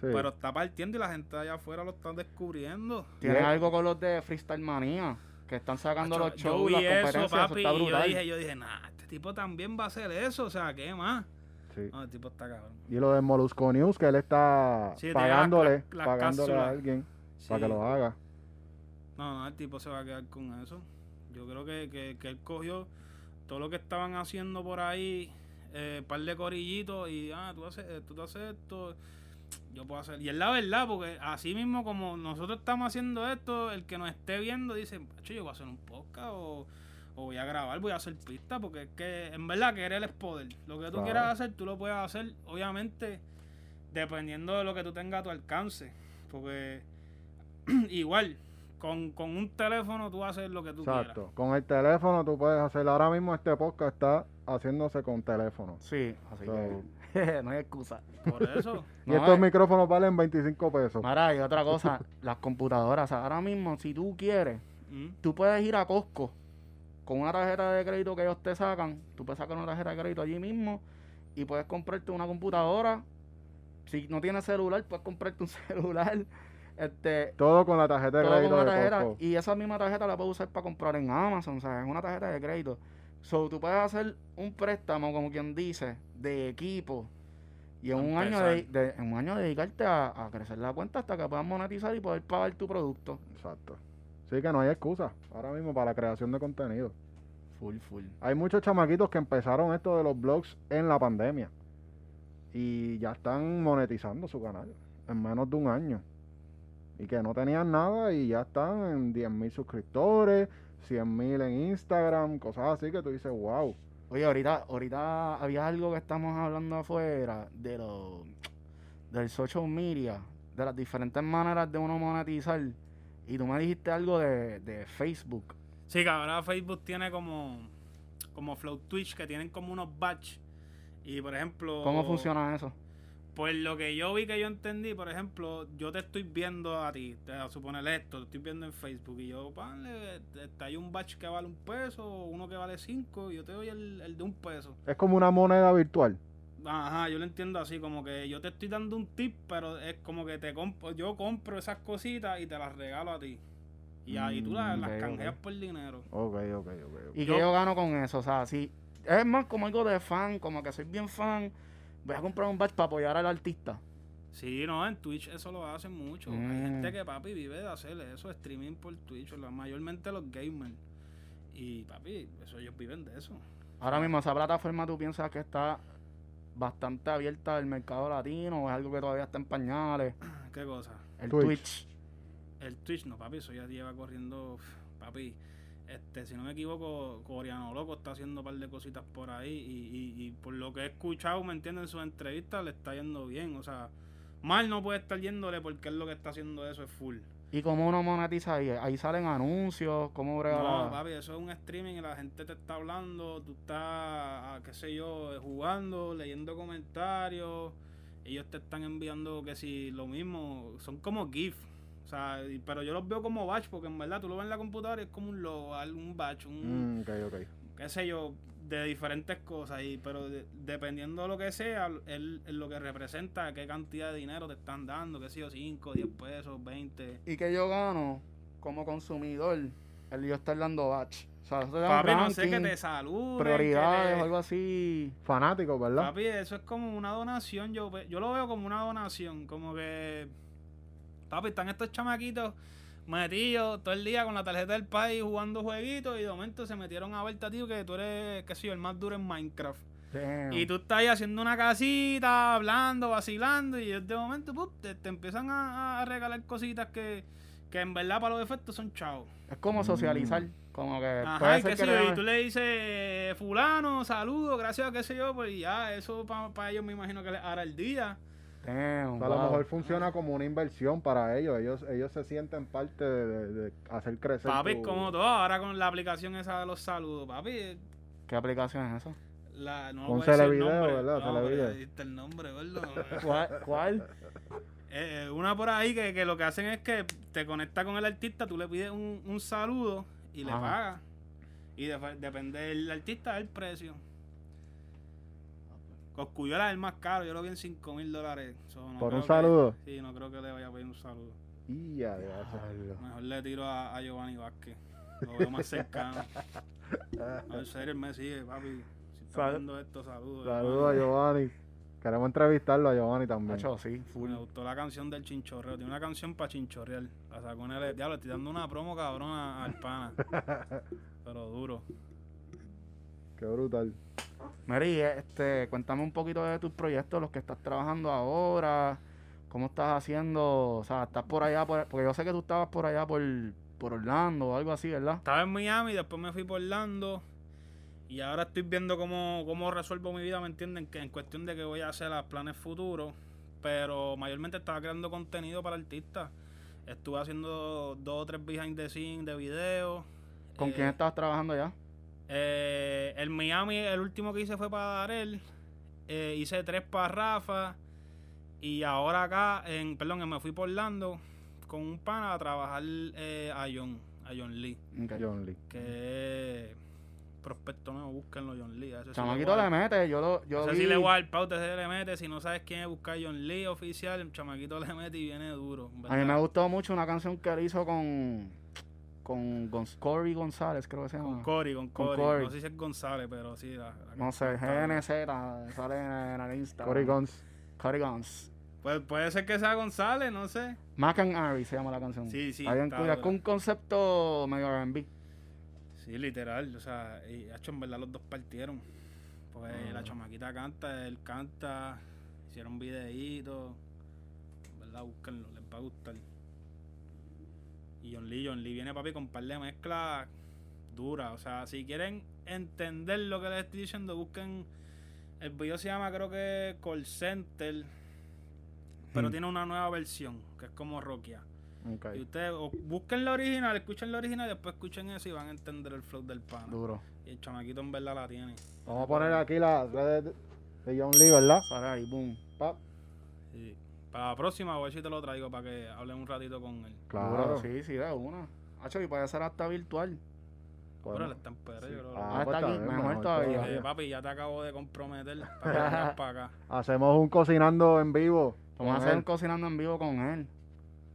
Sí. pero está partiendo y la gente allá afuera lo está descubriendo. Tiene algo con los de Freestyle Manía, que están sacando Macho, los yo shows, vi las eso, competencias, eso papi, está y yo dije, yo dije, nah, este tipo también va a hacer eso, o sea, ¿qué más? Sí. No, el tipo está cabrón. Y lo de Molusco News, que él está Sí, pagándole, las- las pagándole a alguien Sí. para que lo haga. No, no, el tipo se va a quedar con eso. Yo creo que, que, que él cogió todo lo que estaban haciendo por ahí, eh, par de corillitos, y ah, tú haces esto, tú haces esto, yo puedo hacer. Y es la verdad, porque así mismo como nosotros estamos haciendo esto, el que nos esté viendo dice, "Macho, yo voy a hacer un podcast o, o voy a grabar, voy a hacer pistas, porque es que en verdad querer es poder. Lo que tú Claro. quieras hacer, tú lo puedes hacer, obviamente, dependiendo de lo que tú tengas a tu alcance. Porque igual, con, con un teléfono tú haces lo que tú Exacto. Con el teléfono tú puedes hacer. Ahora mismo este podcast está haciéndose con teléfono. Sí, así So, que no hay excusa. quieras. Por eso. Y No, estos eh. micrófonos valen 25 pesos. Mara, y otra cosa, las computadoras. O sea, ahora mismo, si tú quieres, Mm. tú puedes ir a Costco con una tarjeta de crédito que ellos te sacan. Tú puedes sacar una tarjeta de crédito allí mismo y puedes comprarte una computadora. Si no tienes celular, puedes comprarte un celular. Este, Todo con la tarjeta de todo con crédito de. Costco. Y esa misma tarjeta la puedes usar para comprar en Amazon. O sea, es una tarjeta de crédito. So, tú puedes hacer un préstamo, como quien dice, de equipo. Y en un, año de, Empezar. de- en un año dedicarte a, a crecer la cuenta hasta que puedas monetizar y poder pagar tu producto. Exacto. Sí que no hay excusa ahora mismo para la creación de contenido. Full, full. Hay muchos chamaquitos que empezaron esto de los blogs en la pandemia. Y ya están monetizando su canal en menos de un año. Y que no tenían nada y ya están en 10.000 suscriptores, 100.000 en Instagram, cosas así que tú dices, wow. Oye, ahorita, ahorita había algo que estamos hablando afuera de lo del social media, de las diferentes maneras de uno monetizar. Y tú me dijiste algo de, de Facebook. Sí, que ahora Facebook tiene como, como Flow Twitch, que tienen como unos batch. Y por ejemplo. ¿Cómo funciona eso? Pues lo que yo vi que yo entendí, por ejemplo, yo te estoy viendo a ti, te voy a suponer esto, te estoy viendo en Facebook y yo, panle, este, hay un batch que vale un peso, uno que vale cinco, y yo te doy el, el de un peso. Es como una moneda virtual. Ajá, yo lo entiendo así, como que yo te estoy dando un tip, pero es como que te compro, yo compro esas cositas y te las regalo a ti. Y ahí tú las, Mm, las ok, canjeas por dinero. Ok, ok, ok. ok. ¿Y Yo- qué yo gano con eso? O sea, si es más como algo de fan, como que soy bien fan, voy a comprar un badge para apoyar al artista. Sí, no, en Twitch eso lo hacen mucho. Hay Mm. gente que, papi, vive de hacer eso, streaming por Twitch, la- mayormente los gamers. Y, papi, eso ellos viven de eso. Ahora mismo, esa plataforma tú piensas que está bastante abierta al mercado latino o es algo que todavía está en pañales. ¿Qué cosa? El Twitch. Twitch. El Twitch, no, papi, eso ya lleva corriendo, papi. Este, si no me equivoco, Coreano Loco está haciendo un par de cositas por ahí y, y, y por lo que he escuchado, ¿me entienden? En sus entrevistas le está yendo bien. O sea, mal no puede estar yéndole porque él lo que está haciendo eso es full. ¿Y cómo uno monetiza ahí? Ahí salen anuncios, ¿cómo brega No, papi, eso es un streaming y la gente te está hablando, tú estás, ah, qué sé yo, eh, jugando, leyendo comentarios, ellos te están enviando que si lo mismo, son como GIF, o sea, y- pero yo los veo como batch porque en verdad tú lo ves en la computadora y es como un logo, un batch, un, Mm, ok, ok. qué sé yo, de diferentes cosas, y pero de- dependiendo de lo que sea, él, él lo que representa, qué cantidad de dinero te están dando, qué sé yo, 5, 10 pesos, 20. ¿Y que yo gano como consumidor? El yo estar dando batch. O sea, Papi, no sé que te saluden. prioridades o algo así. Fanático, ¿verdad? Papi, eso es como una donación. Yo, yo lo veo como una donación. Como que. Papi, están estos chamaquitos metidos todo el día con la tarjeta del país jugando jueguitos. Y de momento se metieron a verte ti que tú eres, qué sé yo, el más duro en Minecraft. Damn. Y tú estás ahí haciendo una casita, hablando, vacilando. Y de momento ¡pup! te, te empiezan a, a regalar cositas que, que en verdad para los efectos son chavos. Es como socializar. Como que Ajá, puede y ser qué que sé yo, le- y tú le dices, fulano, saludos, gracias qué sé yo, pues ya, eso para ellos me imagino que les hará el día. Damn, O sea, a lo wow. mejor funciona como una inversión para ellos. Ellos ellos se sienten parte de, de- de hacer crecer. Papi, tu- como todo, ahora con la aplicación esa de los saludos, papi, ¿Qué aplicación es esa? la, no Con Televideo. ¿verdad? No, Televideo. ya dijiste el nombre, gordo. ¿Cuál? ¿Cuál? Eh, eh, una por ahí que, que lo que hacen es que te conecta con el artista, tú le pides un, un saludo y le Ajá. pagas. Y de- depende del artista, el precio. Coscuyuela es el más caro, yo lo vi en 5 mil dólares. So, no Por un que- saludo. sí, no creo que le vaya a pedir un saludo. Y ya. Mejor le tiro a, a Giovanni Vázquez. Lo veo más cercano. No, en serio, él me sigue, papi. Si estás Sal- viendo esto, saludos. Saludos a. Giovanni. Queremos entrevistarlo a Giovanni también. Nacho, sí, full. Me gustó la canción del chinchorreo. Tiene una canción para chinchorrear. La sacó en el diablo. Estoy dando una promo cabrón al pana. Pero duro. Qué brutal. Mary, este, cuéntame un poquito de tus proyectos, los que estás trabajando ahora, cómo estás haciendo, o sea, estás por allá, por- porque yo sé que tú estabas por allá por, por Orlando o algo así, ¿verdad? Estaba en Miami, después me fui por Orlando. Y ahora estoy viendo cómo, cómo resuelvo mi vida, ¿me entienden? Que en cuestión de que voy a hacer los planes futuros. Pero mayormente estaba creando contenido para artistas. Estuve haciendo dos o tres behind the scenes de video. ¿Con Eh, quién estabas trabajando ya? Eh, el Miami, el último que hice fue para Darel. Eh, hice tres para Rafa. Y ahora acá, en, perdón, me fui por Orlando con un pana a trabajar eh, a John, a John Lee. John Lee. Que prospecto nuevo, búsquenlo John Lee. sí Chamaquito le mete, yo lo yo vi, sí le voy pauta, ese le mete. Si no sabes quién es, buscar John Lee oficial. El chamaquito le mete y viene duro. A mí me gustó mucho una canción que él hizo con con Gon- Cory González, creo que se llama. Con Cory, con Con Cory. No sé si es González, pero sí. La, la no sé, GNZ, sale en, en el Insta. Cory Guns. Cory Guns. Pues puede ser que sea González, no sé. Mac and Ari se llama la canción. Sí, sí. Ahí con un concepto medio R&B. Sí, literal. O sea, y hecho, en verdad los dos partieron. Pues Ah. la chamaquita canta, él canta. Hicieron videitos. En verdad, búsquenlo, les va a gustar. Y John Lee, John Lee viene papi con un par de mezclas duras. O sea, si quieren entender lo que les estoy diciendo, busquen. El video se llama, creo que Call Center. Pero Hmm. tiene una nueva versión, que es como Rokia. Ok. Y ustedes o busquen la original, escuchen la original y después escuchen eso y van a entender el flow del pana. Duro. Y el chamaquito en verdad la tiene. Vamos a poner aquí las redes de- de John Lee, ¿verdad? Sale ahí, boom. Pa. Sí. Para la próxima, a ver si te lo traigo para que hablen un ratito con él. Claro. Sí, sí, de una. Hacho, y puede ser hasta virtual. Pero Podemos- él está en Sí. yo creo. Ah, Ah, pues está aquí, también, mejor todavía. Eh, papi, ya te acabo de comprometer para para acá. Hacemos un cocinando en vivo. Vamos a hacer él, un cocinando en vivo con él.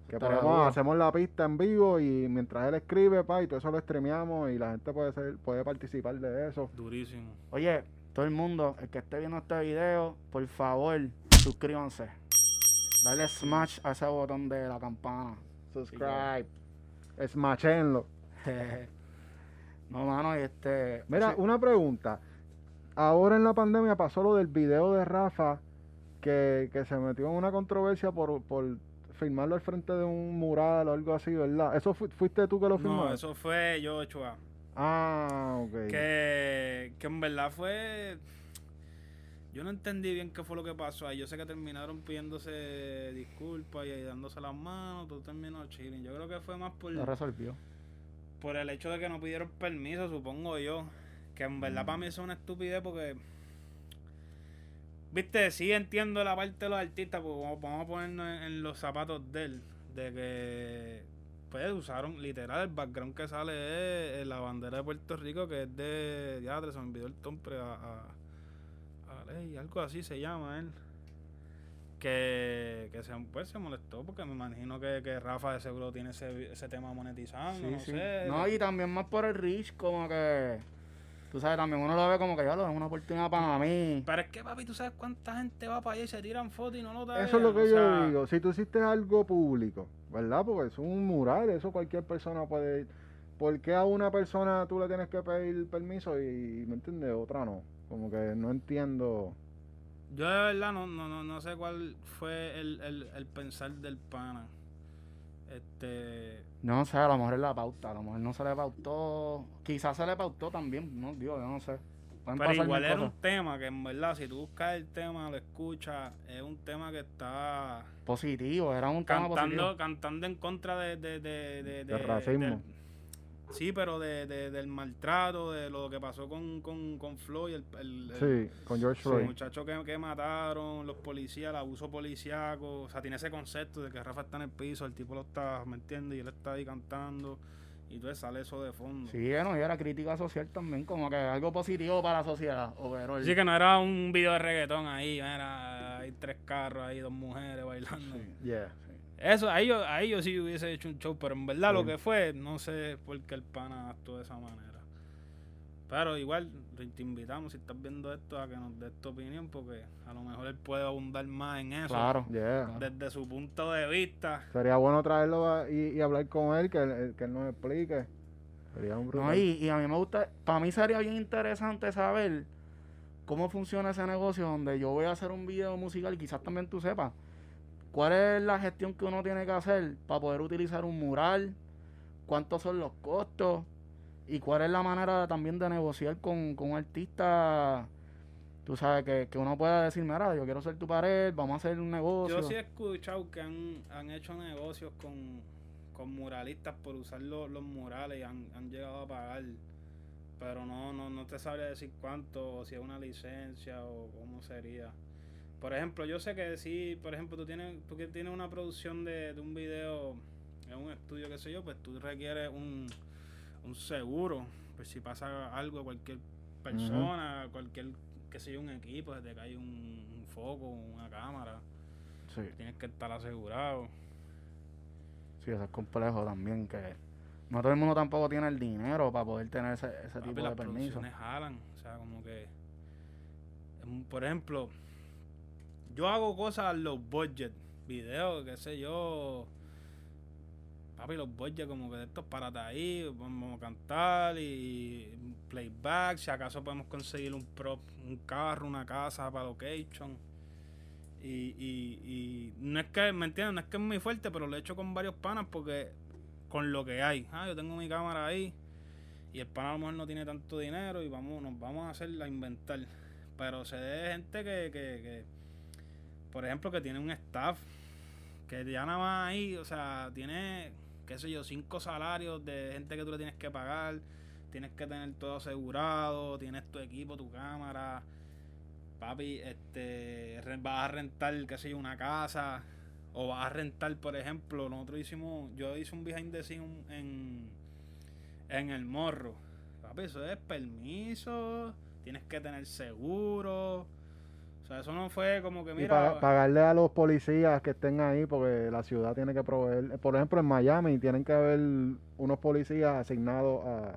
que podemos, hacemos la pista en vivo y mientras él escribe, pa, y todo eso lo streameamos y la gente puede ser, puede participar de eso. Durísimo. Oye, todo el mundo, el que esté viendo este video, por favor, suscríbanse. Dale smash a ese botón de la campana. Subscribe. Smachenlo. no, mano, y este. Mira, sí, una pregunta. Ahora en la pandemia pasó lo del video de Rafa que, que se metió en una controversia por, por filmarlo al frente de un mural o algo así, ¿verdad? ¿Eso fu- fuiste tú que lo filmó? No, eso fue yo, Chua. Ah, ok. Que, que en verdad fue. Yo no entendí bien qué fue lo que pasó ahí. Yo sé que terminaron pidiéndose disculpas y, dándose las manos. Todo terminó chilling. Yo creo que fue más por, lo resolvió. por el hecho de que no pidieron permiso, supongo yo. Que en verdad para mí eso es una estupidez porque. Viste, sí entiendo la parte de los artistas, porque vamos, a ponernos en, en los zapatos de él. De que. Pues usaron literal el background que sale es la bandera de Puerto Rico, que es de. Ya se me olvidó el nombre. A, a, a Ley, algo así se llama él. Que, que se, pues, se molestó porque me imagino que, que Rafa de seguro tiene ese, ese tema monetizando. Sí, no sí. sé. No, y también más por el Rich, como que. Tú sabes, también uno lo ve como que ya lo es una oportunidad para mí. Pero es que, papi, tú sabes cuánta gente va para allá y se tiran fotos y no lo taguean? Eso es lo que O yo sea, digo. Si tú hiciste algo público, ¿verdad? Porque es un mural, eso cualquier persona puede ir. ¿Por qué a una persona tú le tienes que pedir permiso y, ¿me entiendes? Otra no. Como que no entiendo. Yo de verdad no, no, no, no sé cuál fue el, el, el pensar del pana. Este. No sé, a lo mejor es la pauta, a lo mejor no se le pautó. Quizás se le pautó también, no, Dios, yo no sé. Pueden Pero igual era un tema que en verdad, si tú buscas el tema, lo escuchas, es un tema que está positivo, era un tema cantando, positivo. cantando en contra de, de, de, de- racismo. Sí, pero de, de- del maltrato, de lo que pasó con, con, con Floyd, el, el- el- Sí, con George el Floyd. muchacho que, que mataron, los policías, el abuso policíaco, o sea, tiene ese concepto de que Rafa está en el piso, el tipo lo está, ¿me entiendes? Y él está ahí cantando, y entonces sale eso de fondo. Sí, bueno, y era crítica social también, como que algo positivo para la sociedad. Overall. Así que no era un video de reggaetón ahí, era, hay tres carros ahí, dos mujeres bailando. Yeah. Eso, ahí yo, ahí yo sí hubiese hecho un show, pero en verdad lo que fue, no sé por qué el pana actuó de esa manera. Pero igual, te invitamos, si estás viendo esto, a que nos des tu opinión, porque a lo mejor él puede abundar más en eso. Claro. Yeah. Desde su punto de vista. Sería bueno traerlo a- y, y hablar con él, que, él- que él nos explique. Sería un brutal. No, y, y a mí me gusta, para mí sería bien interesante saber cómo funciona ese negocio donde yo voy a hacer un video musical, quizás también tú sepas, cuál es la gestión que uno tiene que hacer para poder utilizar un mural, cuántos son los costos y cuál es la manera también de negociar con, con un tú sabes, que, que uno pueda decir, mira, yo quiero ser tu pared, vamos a hacer un negocio. Yo sí he escuchado que han, han hecho negocios con, con muralistas por usar lo- los murales y han, han llegado a pagar. Pero no, no, no te sabría decir cuánto, si es una licencia o cómo sería. Por ejemplo, yo sé que si, por ejemplo, tú tienes, tú que tienes una producción de, de un video en un estudio, qué sé yo, pues tú requieres un, un seguro. Pues si pasa algo a cualquier persona, cualquier, qué sé yo, un equipo, se te cae un, un foco, una cámara, Sí, tienes que estar asegurado. sí, eso es complejo también, que no todo el mundo tampoco tiene el dinero para poder tener ese, ese Papi, tipo de permiso. producciones jalan. O sea, como que. em, Por ejemplo, yo hago cosas low budget. Videos, qué sé yo. Papi, los budget como que de estos párate ahí. Vamos a cantar y playback. Si acaso podemos conseguir un prop, un carro, una casa para location. Y, y, y no es que, ¿me entiendes? No es que es muy fuerte, pero lo he hecho con varios panas porque con lo que hay. Ah, yo tengo mi cámara ahí y el pana a lo mejor no tiene tanto dinero y vamos, nos vamos a hacer a inventar. Pero se ve gente que, que, que, por ejemplo, que tiene un staff que ya nada más ahí, o sea, tiene, qué sé yo, cinco salarios de gente que tú le tienes que pagar, tienes que tener todo asegurado, tienes tu equipo, tu cámara, papi, este, vas a rentar, qué sé yo, una casa, o vas a rentar, por ejemplo, nosotros hicimos, yo hice un behind the en, en el morro. Papi, eso es permiso, tienes que tener seguro. Sea, eso no fue como que Y mira. pa- pagarle a los policías que estén ahí, porque la ciudad tiene que proveer. Por ejemplo, en Miami tienen que haber unos policías asignados a.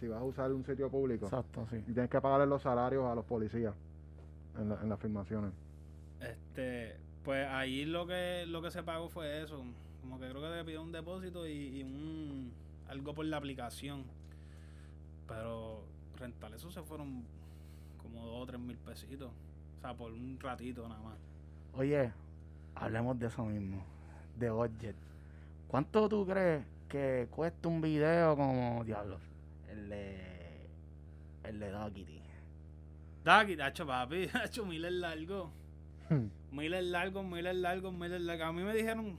Si vas a usar un sitio público. Exacto, sí. Y tienes que pagarle los salarios a los policías en, la- en las filmaciones. Este, pues ahí lo que lo que se pagó fue eso. Como que creo que te pidió un depósito y, y un algo por la aplicación. Pero rentar eso se fueron como dos o tres mil pesitos. O sea, por un ratito nada más. Oye, hablemos de eso mismo, de budget. ¿Cuánto tú crees que cuesta un video como Diablos? El de. El de Duckity. Daki, hacho papi, hacho miles largo. Miles largos, miles largos, miles largos. A mí me dijeron,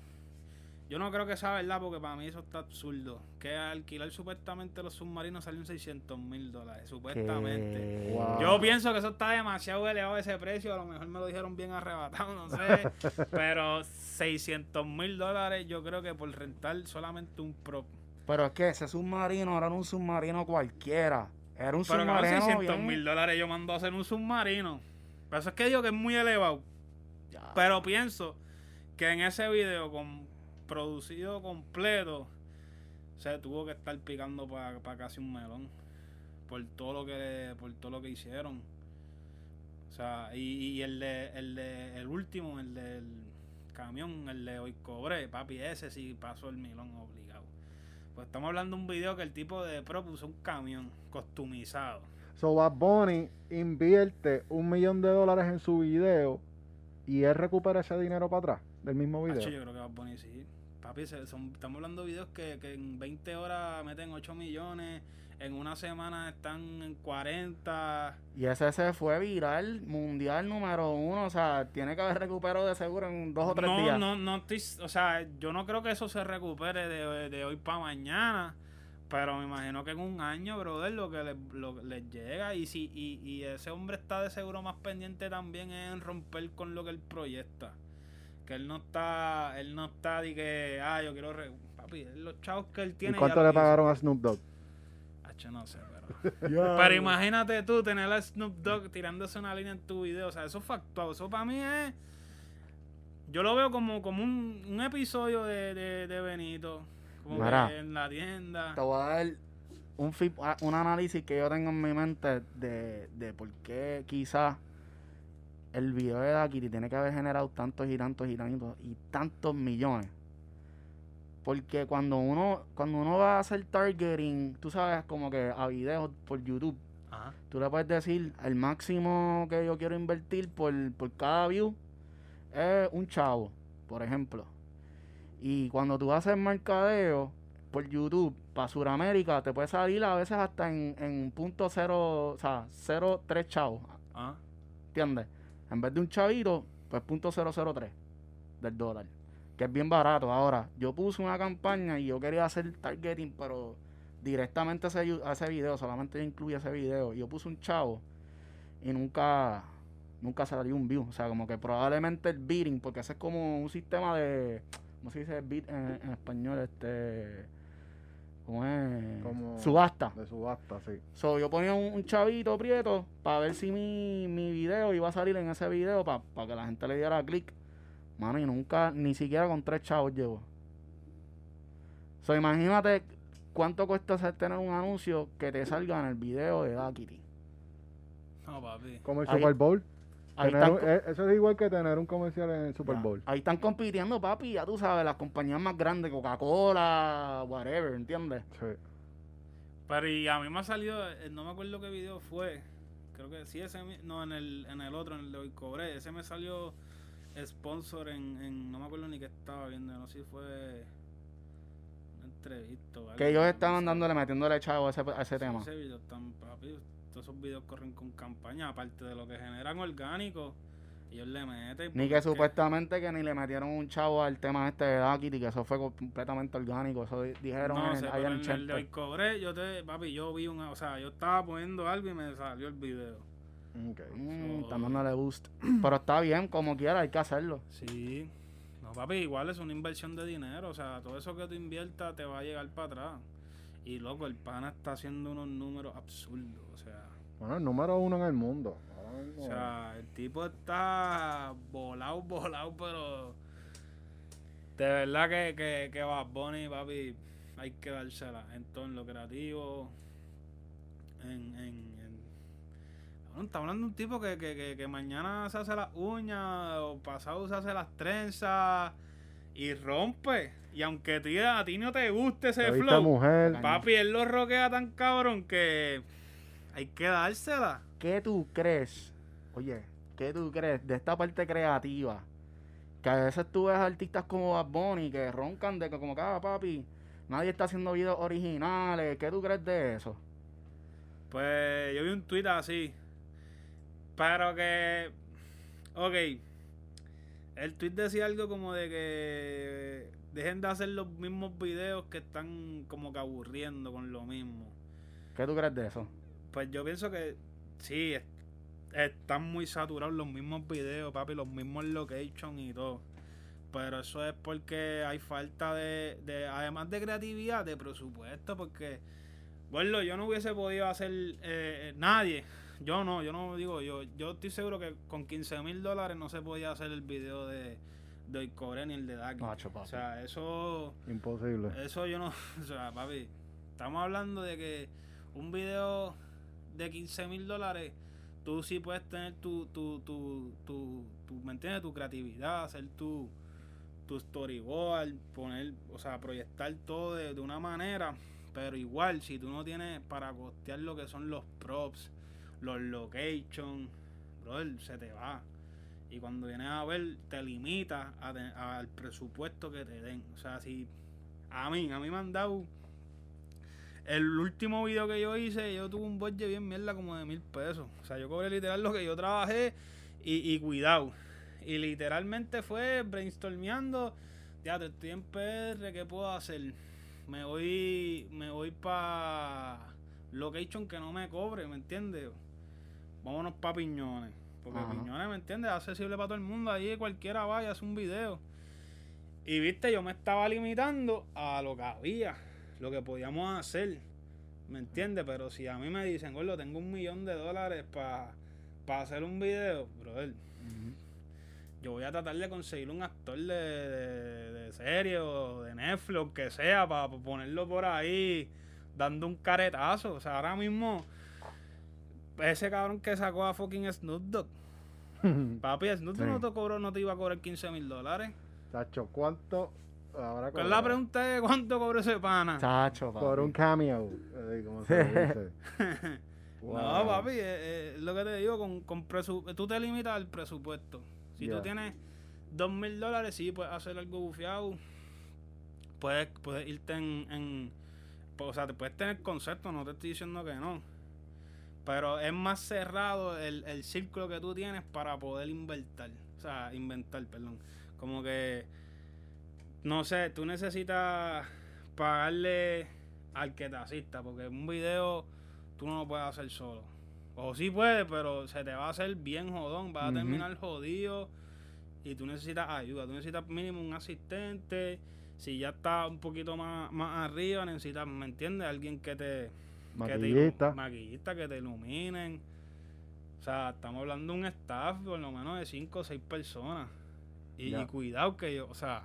yo no creo que sea verdad porque para mí eso está absurdo. Que alquilar supuestamente los submarinos salen 600 mil dólares, supuestamente. Wow. Yo pienso que eso está demasiado elevado ese precio. A lo mejor me lo dijeron bien arrebatado, no sé. pero 600 mil dólares yo creo que por rentar solamente un prop. Pero es que ese submarino era un submarino cualquiera. Era un Pero submarino. 600 bien- mil dólares yo mando a hacer un submarino. Por eso es que digo que es muy elevado. Ya. Pero pienso que en ese video con, producido completo se tuvo que estar picando para casi un melón por todo lo que por todo lo que hicieron. O sea, y, y el de el de el último, el del camión, el de hoy cobré, papi, ese sí pasó el melón obligado. Pues estamos hablando de un video que el tipo de pro puso un camión customizado. So Bad Bunny invierte un millón de dólares en su video y él recupera ese dinero para atrás del mismo video. Hacho, yo creo que a poner sí. Papi, son- estamos hablando de videos que, que en 20 horas meten 8 millones, en una semana están en 40. Y ese se fue viral, mundial número uno. O sea, tiene que haber recuperado de seguro en dos o tres no, días. no, no estoy, o sea, yo no creo que eso se recupere de, de hoy para mañana, pero me imagino que en un año, brother, lo que les, lo les llega y si y, y ese hombre está de seguro más pendiente también en romper con lo que él proyecta. Que él no está, él no está de que, ah, yo quiero, re- papi, los chavos que él ¿Y tiene. cuánto ya le hizo. pagaron a Snoop Dogg? Hacho, no sé, pero. Pero imagínate tú tener a Snoop Dogg tirándose una línea en tu video. O sea, eso fue actuado. Eso para mí es. Yo lo veo como, como un, un episodio de, de, de Benito. Como que en la tienda. Te voy a dar un, un análisis que yo tengo en mi mente de, de por qué quizás el video de Dakiti tiene que haber generado tantos y tantos y tantos y tantos millones. Porque cuando uno, cuando uno va a hacer targeting, tú sabes, como que a videos por YouTube, Ajá. tú le puedes decir el máximo que yo quiero invertir por, por cada view es un chavo, por ejemplo. Y cuando tú haces mercadeo por YouTube para Sudamérica, te puede salir a veces hasta en, en punto cero, o sea, cero tres chavos. Ajá. ¿entiendes? En vez de un chavito, pues punto 003 del dólar, que es bien barato. Ahora, yo puse una campaña y yo quería hacer targeting, pero directamente a ese, ese video, solamente yo incluí ese video. Y yo puse un chavo y nunca nunca salió un view. O sea, como que probablemente el bidding, porque ese es como un sistema de. ¿Cómo se dice en, en español? Este. Subasta. De subasta, sí. So, yo ponía un, un chavito prieto para ver si mi, mi video iba a salir en ese video para que la gente le diera clic. Mano, y nunca, ni siquiera con tres chavos llegó. So, imagínate cuánto cuesta hacer tener un anuncio que te salga en el video de Dakity. No, papi. Como el Ahí- Super Bowl. Ahí Tener están, un- eh, eso es igual que tener un comercial en el Super Ya. Bowl. Ahí están compitiendo, papi, ya tú sabes, las compañías más grandes, Coca-Cola, whatever, ¿entiendes? Sí. Pero y a mí me ha salido, eh, no me acuerdo qué video fue. Creo que sí, ese, no, en el, en el otro, en el de hoy cobré. Ese me salió sponsor en, en, no me acuerdo ni qué estaba viendo, no sé si fue una entrevista o algo. Que ellos estaban dándole, metiéndole chavo a ese, a ese Sí, tema. Ese video tan papi, todos esos videos corren con campaña, aparte de lo que generan orgánicos, ellos le meten. Ni que es supuestamente que ni le metieron un chavo al tema este de Dakity, que eso fue completamente orgánico. Eso di- dijeron No en, sé, ahí pero en en el yo te, papi, yo vi una, o sea, yo estaba poniendo algo y me salió el video. Ok. Mm, están dándole boost. Pero está bien, como quiera, hay que hacerlo. Sí. No, papi, igual es una inversión de dinero. O sea, todo eso que tú inviertas te va a llegar para atrás. Y loco, el pana está haciendo unos números absurdos. O sea, Bueno, el número uno en el mundo. O sea el tipo está volado, volado, pero de verdad que, que, que Bad Bunny, papi, hay que dársela en todo en lo creativo. En, en, en- Bueno, estamos hablando de un tipo que, que, que, que mañana se hace las uñas o pasado se hace las trenzas y rompe. Y aunque a ti, a ti no te guste ese flow, mujer. Papi, él lo roquea tan cabrón que hay que dársela. ¿Qué tú crees? Oye, ¿qué tú crees de esta parte creativa? Que a veces tú ves artistas como Bad Bunny que roncan de que como que, ah, papi, nadie está haciendo videos originales. ¿Qué tú crees de eso? Pues yo vi un tweet así. Pero que. Ok. El tweet decía algo como de que. Dejen de hacer los mismos videos que están como que aburriendo con lo mismo. ¿Qué tú crees de eso? Pues yo pienso que sí, es- están muy saturados los mismos videos, papi, los mismos locations y todo. Pero eso es porque hay falta de, de además de creatividad, de presupuesto, porque, bueno, yo no hubiese podido hacer, eh, eh, nadie, yo no, yo no digo, yo yo estoy seguro que con 15 mil dólares no se podía hacer el video de, de Cobré ni el de Daki. Papi. O sea, eso... Imposible. Eso yo no, o sea, papi, estamos hablando de que un video de 15 mil dólares, tú sí puedes tener tu, tu, tu, tu, tu, ¿me entiendes? Tu creatividad, hacer tu, tu storyboard, poner, o sea, proyectar todo de, de una manera, pero igual, si tú no tienes para costear lo que son los props, los locations, brother, se te va. Y cuando vienes a ver, te limita a te- al presupuesto que te den. O sea, si a mí, a mí me han dado. El último video que yo hice, yo tuve un budget bien mierda como de mil pesos. O sea, yo cobré literal lo que yo trabajé y, y cuidado. Y literalmente fue brainstormeando. Ya, te estoy en PR, ¿qué puedo hacer? Me voy, me voy para location que no me cobre, ¿me entiendes? Vámonos para Piñones. Porque Ajá. Piñones, ¿me entiendes? Es accesible para todo el mundo. Ahí cualquiera vaya, hace un video. Y viste, yo me estaba limitando a lo que había, lo que podíamos hacer. ¿Me entiendes? Pero si a mí me dicen, gordo, tengo un millón de dólares para hacer un video, brother, yo voy a tratar de conseguir un actor de, de, de serie o de Netflix, o que sea, para ponerlo por ahí dando un caretazo. O sea, ahora mismo, ese cabrón que sacó a fucking Snoop Dogg. Papi, Snoop Dogg Sí. no te cobró, no te iba a cobrar 15 mil dólares. Chacho, ¿cuánto habrá Pues la pregunta es cuánto cobró ese pana. Chacho, papi. Por un cameo, eh, como se dice. No, papi, eh, eh, lo que te digo, con, con presu- tú te limitas al presupuesto. Si Ya. tú tienes dos mil dólares, sí, puedes hacer algo bufiado. Puedes, puedes irte en, en- O sea, te puedes tener concepto, no te estoy diciendo que no. Pero es más cerrado el, el círculo que tú tienes para poder inventar. O sea, inventar, perdón. Como que, no sé, tú necesitas pagarle al que te asista, porque un video tú no lo puedes hacer solo. O sí puedes, pero se te va a hacer bien jodón, vas a terminar jodido y tú necesitas ayuda, tú necesitas mínimo un asistente. Si ya está un poquito más, más arriba, necesitas, ¿me entiendes? Alguien que te, que te ilu- Maquillista. maquillista, que te iluminen. O sea, estamos hablando de un staff por lo menos de 5 o 6 personas. Y, y cuidado que yo, o sea,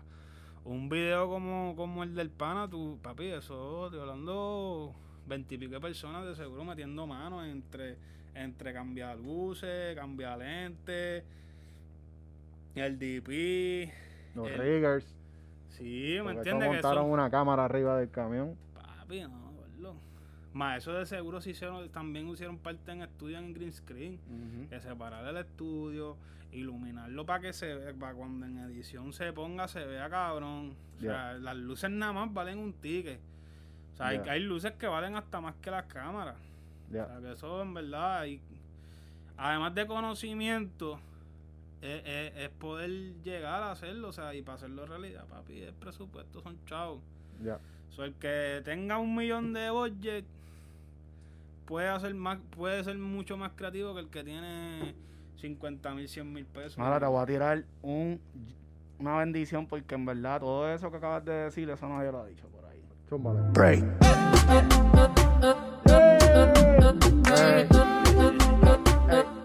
un video como, como el del pana, tú, papi, eso, estoy hablando 20 y pico de personas de seguro metiendo manos entre, entre cambiar luces, cambiar lentes, el DP. Los el- riggers. Sí, ¿me entiendes? Montaron eso, una cámara arriba del camión. Papi, no, gordo. Más eso de seguro sí hicieron, también hicieron parte en estudio en green screen. Que separar el estudio, iluminarlo para que se vea, para cuando en edición se ponga, se vea cabrón. O sea, las luces nada más valen un ticket. O sea, hay, luces que valen hasta más que las cámaras. O sea, que eso en verdad, hay- además de conocimiento, es, es- es poder llegar a hacerlo. O sea, y para hacerlo realidad, papi, el presupuesto son chavos. Ya. So, el que tenga un millón de budget puede hacer más, puede ser mucho más creativo que el que tiene 50 mil, 100 mil pesos. Ahora te voy a tirar un, una bendición porque en verdad todo eso que acabas de decir, eso no yo lo he dicho por ahí. Zúmbale. Break. Ey.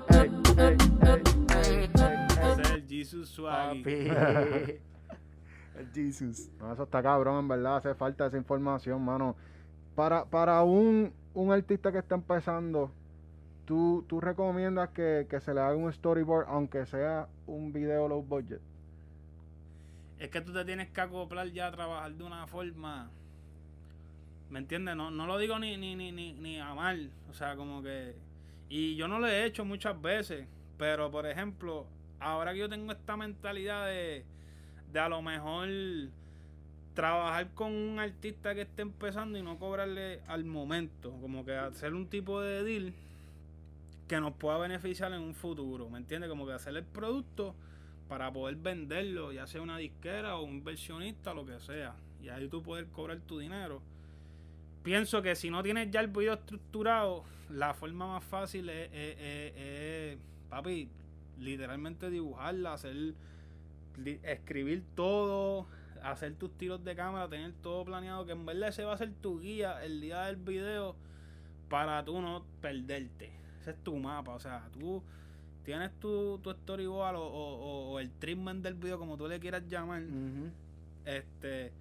Ey, ey, ey, ey, ey, ey. Ese es el Jesus Swaggy. El Jesus. No, eso está cabrón, en verdad, hace falta esa información, mano. Para, para un, un artista que está empezando, ¿tú, tú recomiendas que, que se le haga un storyboard, aunque sea un video low budget? Es que tú te tienes que acoplar ya a trabajar de una forma. ¿Me entiendes? No, no lo digo ni, ni, ni, ni, ni a mal. O sea, como que. Y yo no lo he hecho muchas veces. Pero, por ejemplo, ahora que yo tengo esta mentalidad de, de a lo mejor trabajar con un artista que esté empezando y no cobrarle al momento. Como que hacer un tipo de deal que nos pueda beneficiar en un futuro. ¿Me entiendes? Como que hacer el producto para poder venderlo, ya sea una disquera o un inversionista, lo que sea. Y ahí tú poder cobrar tu dinero. Pienso que si no tienes ya el video estructurado, la forma más fácil es, papi, literalmente dibujarla, hacer, escribir todo, hacer tus tiros de cámara, tener todo planeado, que en verdad ese va a ser tu guía el día del video para tú no perderte. Ese es tu mapa, o sea, tú tienes tu, tu storyboard o, o- o- el treatment del video, como tú le quieras llamar, este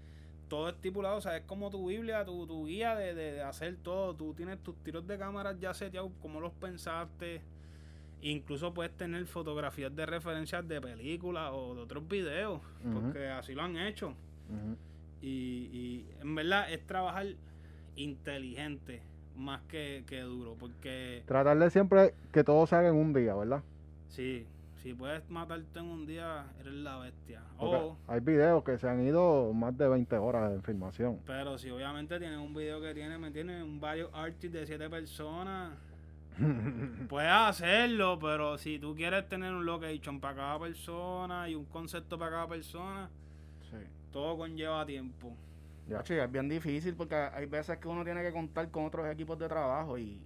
todo estipulado, o sea, es como tu Biblia, tu, tu guía de, de- de hacer todo. Tú tienes tus tiros de cámara ya seteados, como los pensaste. Incluso puedes tener fotografías de referencias de películas o de otros videos, porque así lo han hecho. Y, y en verdad es trabajar inteligente más que, que duro, porque Tratar de siempre que todo se haga en un día, ¿verdad? sí, si puedes matarte en un día, eres la bestia. O, hay videos que se han ido más de 20 horas de filmación. pero si obviamente tienes un video que tiene, me tiene un varios artists de siete personas, puedes hacerlo, pero si tú quieres tener un location para cada persona y un concepto para cada persona, Sí. todo conlleva tiempo. Ya. Hacho, y es bien difícil porque hay veces que uno tiene que contar con otros equipos de trabajo y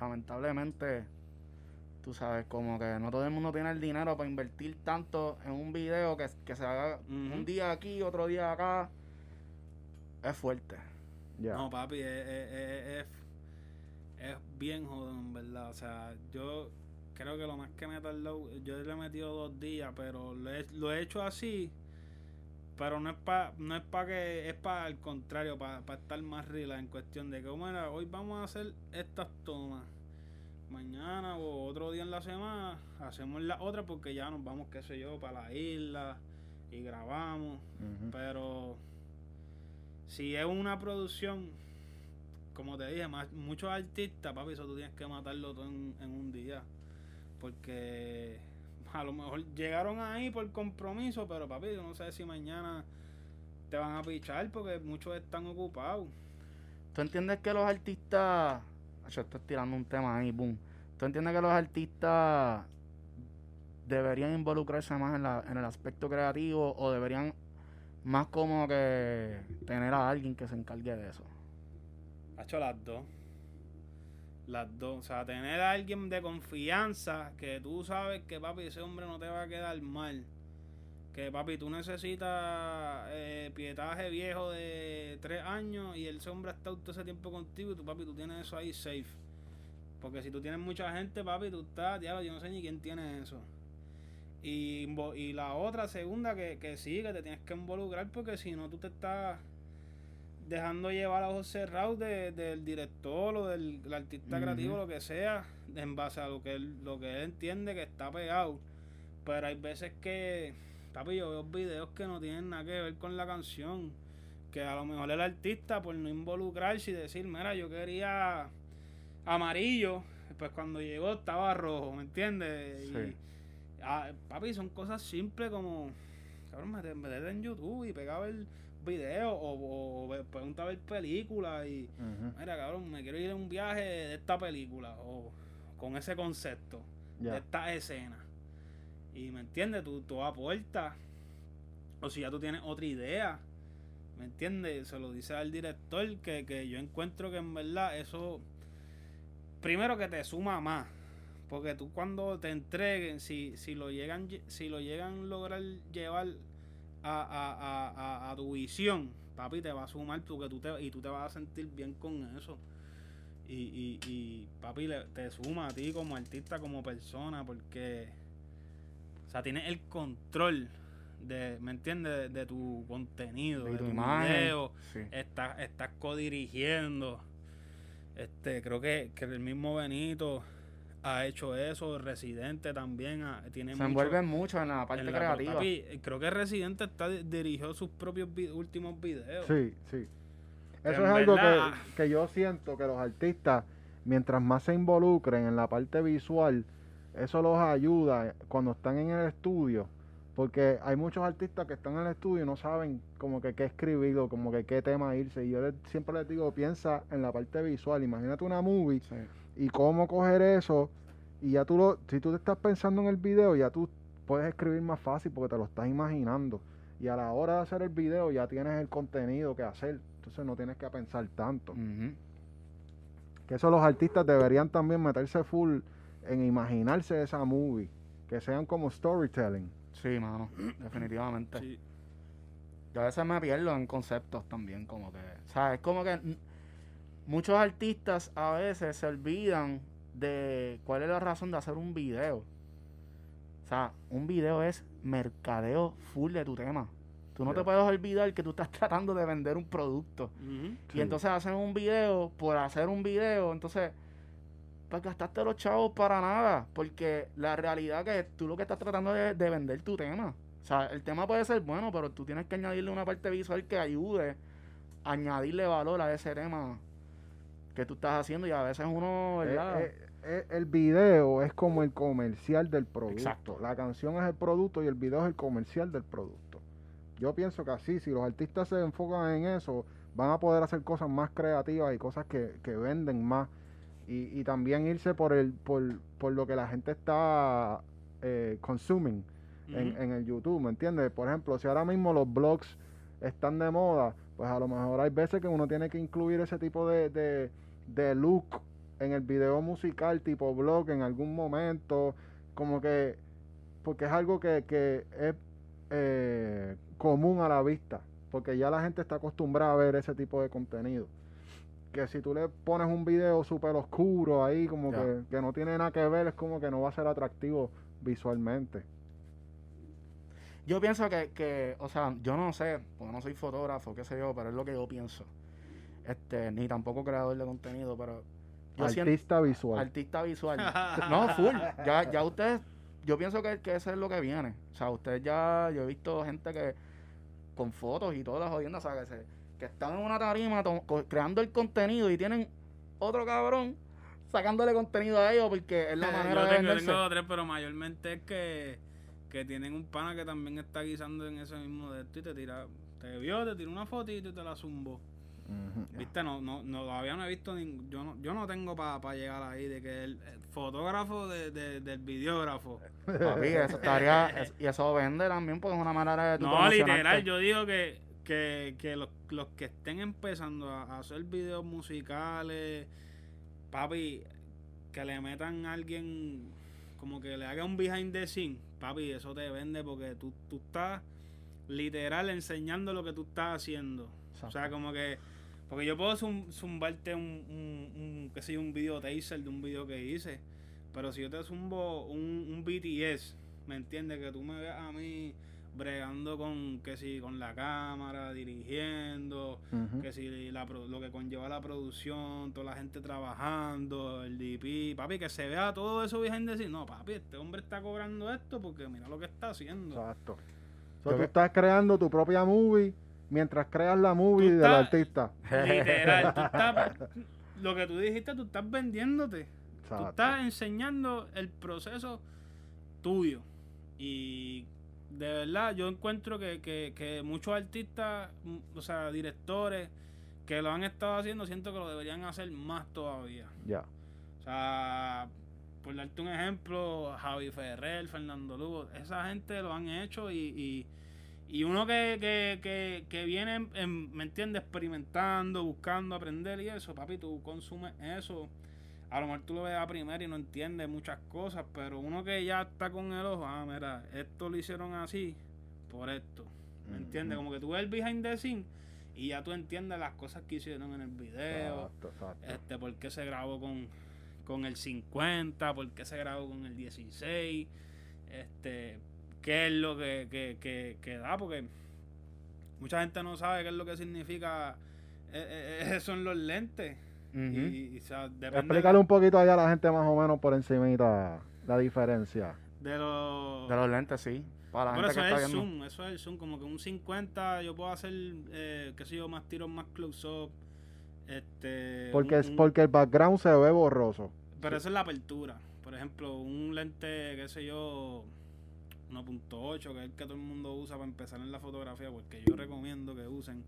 lamentablemente, tú sabes, como que no todo el mundo tiene el dinero para invertir tanto en un video que, que se haga un día aquí, otro día acá. Es fuerte. Ya. No, papi, es, es- es- es- es bien jodón, en verdad. O sea, yo creo que lo más que me he tardado, yo le he metido dos días, pero lo he, lo he hecho así. Pero no es para no es para que, es para el contrario, para estar más relax en cuestión de que, bueno, hoy vamos a hacer estas tomas. Mañana o otro día en la semana hacemos la otra porque ya nos vamos, qué sé yo, para la isla y grabamos. Pero si es una producción, como te dije, más, muchos artistas, papi, eso tú tienes que matarlo todo en, en un día. Porque a lo mejor llegaron ahí por compromiso, pero papi, yo no sé si mañana te van a pichar porque muchos están ocupados. ¿Tú entiendes que los artistas... Yo estoy tirando un tema ahí, boom. ¿Tú entiendes que los artistas deberían involucrarse más en, la, en el aspecto creativo o deberían más como que tener a alguien que se encargue de eso? Ha hecho las dos. Las dos. O sea, tener a alguien de confianza que tú sabes que, papi, ese hombre no te va a quedar mal. Que, papi, tú necesitas eh, pietaje viejo de tres años y ese hombre ha estado todo ese tiempo contigo y tú, papi, tú tienes eso ahí safe. Porque si tú tienes mucha gente, papi, tú estás, diablo, yo no sé ni quién tiene eso. Y, y la otra, segunda, que, que sí, que te tienes que involucrar porque si no tú te estás dejando llevar a ojos cerrados de- del director o del, del artista creativo, lo que sea, en base a lo que él, lo que él entiende que está pegado. Pero hay veces que, papi, yo veo videos que no tienen nada que ver con la canción. Que a lo mejor el artista, por no involucrarse y decir, mira, yo quería amarillo, pues cuando llegó estaba rojo, ¿me entiendes? Sí. Y, ah, papi, son cosas simples como, cabrón, mete- meterte en YouTube y pegar el video o, o, pregunta a ver películas y, mira, cabrón, me quiero ir a un viaje de esta película o con ese concepto, de esta escena. Y me entiendes, tú, tú aportas. O si ya tú tienes otra idea, ¿me entiendes? Se lo dice al director que, que yo encuentro que en verdad eso, primero que te suma más. Porque tú cuando te entreguen, si, si lo llegan, lle- si lo llegan a lograr llevar a, a, a, tu visión, papi, te va a sumar porque tú te, y tú te vas a sentir bien con eso. Y, y, y papi, le- te suma a ti como artista, como persona, porque, o sea, tienes el control de, ¿me entiendes? De, de tu contenido, De de, tu tu imagen. video, Sí. estás, estás codirigiendo. Este, creo que, que el mismo Benito ha hecho eso, Residente también ha- tiene Se mucho- envuelven mucho en la parte en la- creativa. papi, creo que Residente está dirigió sus propios vi- últimos videos. Sí, sí. Eso es algo que, que yo siento que los artistas, mientras más se involucren en la parte visual, eso los ayuda cuando están en el estudio. Porque hay muchos artistas que están en el estudio y no saben como que qué escribir o como que qué tema irse. Y yo les- siempre les digo, piensa en la parte visual. Imagínate una movie Sí. Y cómo coger eso. Y ya tú lo, si tú te estás pensando en el video, ya tú puedes escribir más fácil porque te lo estás imaginando. Y a la hora de hacer el video ya tienes el contenido que hacer. Entonces no tienes que pensar tanto. Que eso los artistas deberían también meterse full en imaginarse esa movie. Que sean como storytelling. Sí, mano, definitivamente. Sí. Yo a veces me pierdo en conceptos también, como que, o sea, es como que muchos artistas a veces se olvidan de cuál es la razón de hacer un video. O sea, un video es mercadeo full de tu tema. Tú no te puedes olvidar que tú estás tratando de vender un producto. Y Sí. entonces hacen un video por hacer un video, entonces pues gastaste los chavos para nada, porque la realidad que tú lo que estás tratando de, de vender tu tema. O sea, el tema puede ser bueno, pero tú tienes que añadirle una parte visual que ayude a añadirle valor a ese tema que tú estás haciendo y a veces uno, Eh, ¿verdad? eh, eh, el video es como el comercial del producto. Exacto. La canción es el producto y el video es el comercial del producto. Yo pienso que así, si los artistas se enfocan en eso, van a poder hacer cosas más creativas y cosas que, que venden más. Y, y también irse por el por, por lo que la gente está eh, consuming en, en el YouTube, ¿me entiendes? Por ejemplo, si ahora mismo los blogs están de moda, pues a lo mejor hay veces que uno tiene que incluir ese tipo de, de, de look en el video musical tipo blog en algún momento, como que, porque es algo que, que es eh, común a la vista, porque ya la gente está acostumbrada a ver ese tipo de contenido. Que si tú le pones un video súper oscuro ahí, como que, que no tiene nada que ver, es como que no va a ser atractivo visualmente. Yo pienso que, que, o sea, yo no sé, porque no soy fotógrafo, qué sé yo, pero es lo que yo pienso. Este, ni tampoco creador de contenido, pero yo siento Artista visual. artista visual. no, full. Ya, ya ustedes, yo pienso que, que eso es lo que viene. O sea, ustedes ya, yo he visto gente que con fotos y todas las jodiendas, o sea, que, se- que están en una tarima to- co- creando el contenido y tienen otro cabrón sacándole contenido a ellos porque es la manera yo de tengo, venderse. tengo dos o tres, pero mayormente es que, que tienen un pana que también está guisando en ese mismo de esto y te tira, te vio, te tiró una fotito y te la zumbó. Ujú. Viste, no, no, no, todavía no he visto, ning- yo no, yo no tengo para llegar ahí de que el, el fotógrafo de, de- del videógrafo. Papi, eso estaría, es- y eso vende también porque es una manera de No, literal, yo digo que, que, que los, los que estén empezando a, a hacer videos musicales, papi, que le metan a alguien, como que le haga un behind the scene, papi, eso te vende porque tú, tú estás literal enseñando lo que tú estás haciendo. O sea, como que, porque yo puedo zum- zumbarte un, un, un, qué sé yo, un video taser de un video que hice, pero si yo te zumbo un, un BTS, ¿me entiendes? Que tú me veas a mí bregando con, que si, con la cámara, dirigiendo, que si la, lo que conlleva la producción, toda la gente trabajando, el DP, papi, que se vea todo eso the scene. No, papi, este hombre está cobrando esto porque mira lo que está haciendo. Exacto. So, Yo tú que- estás creando tu propia movie mientras creas la movie Tú del artista. Literal, tú estás, lo que tú dijiste, tú estás vendiéndote. Tú Exacto. estás enseñando el proceso tuyo. Y de verdad, yo encuentro que, que, que muchos artistas, mm, o sea, directores que lo han estado haciendo, siento que lo deberían hacer más todavía. Ya. O sea, por darte un ejemplo, Javi Ferrer, Fernando Lugo, esa gente lo han hecho y, y, y uno que, que, que, que viene, en- en- ¿me entiendes? Experimentando, buscando aprender y eso, papi, tú consumes eso. A lo mejor tú lo ves a primera y no entiendes muchas cosas, pero uno que ya está con el ojo, ah, mira, esto lo hicieron así por esto. ¿Me entiendes? Como que tú ves el behind the scene y ya tú entiendes las cosas que hicieron en el video Exacto, exacto. este, por qué se grabó con, con el 50, por qué se grabó con el 16, este, qué es lo que, que, que, que da, porque mucha gente no sabe qué es lo que significa eh, eh, eso en los lentes. Ujú. y, y, o sea, depende Explícale un poquito allá a la gente más o menos por encimita la diferencia. de los... De los lentes, sí. Para la Pero gente eso que es el viendo. zoom, eso es el zoom, como que un 50 yo puedo hacer, eh, qué sé yo, más tiros, más close-up. Este, Porque, un- es porque el background se ve borroso. Pero esa es la apertura. Por ejemplo, un lente, qué sé yo, 1.8, que es el que todo el mundo usa para empezar en la fotografía, porque yo recomiendo que usen.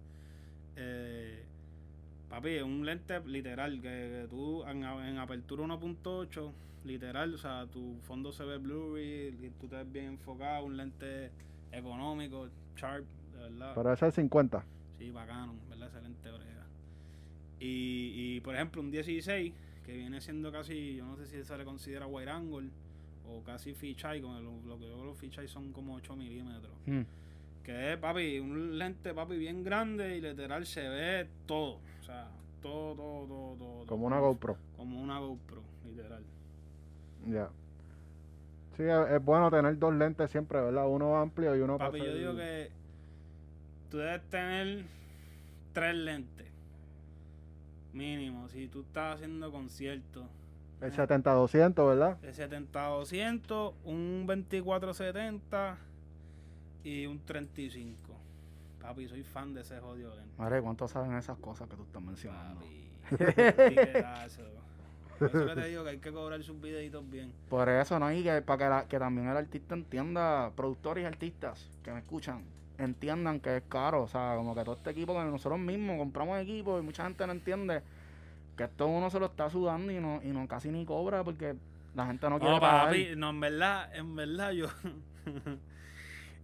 Eh, papi, un lente literal, que, que tú en, apertura 1.8, literal, o sea, tu fondo se ve blurry, tú te ves bien enfocado, un lente económico, sharp, de verdad. Pero ese es el 50. Sí, bacano, ¿verdad? Excelente brega. Y, y por ejemplo, un 16, que viene siendo casi, yo no sé si se le considera wide angle o casi fisheye, con lo, lo que yo que los fisheye son como 8 milímetros. Mm. Que es, papi, un lente, papi, bien grande y literal se ve todo. O sea, todo, todo, todo, todo. Como una GoPro. Como una GoPro, literal. Ya. Sí, es, bueno tener dos lentes siempre, ¿verdad? Uno amplio y uno para Papi, yo hacer- digo que tú debes tener tres lentes. Mínimo, si tú estás haciendo conciertos. El 70-200, ¿verdad? De 70-200, un 24-70 y un 35. Papi, soy fan de ese jodido lente. Madre, ¿cuánto saben esas cosas que tú estás mencionando? Papi. Por eso que te digo que hay que cobrar sus videitos bien. Por eso, ¿no? Y que para que, la- que también el artista entienda, productores y artistas que me escuchan, entiendan que es caro. O sea, como que todo este equipo que nosotros mismos compramos equipo y mucha gente no entiende que esto uno se lo está sudando y no, y no casi ni cobra porque la gente no quiere No, pagar. papi, no, en verdad, en verdad yo.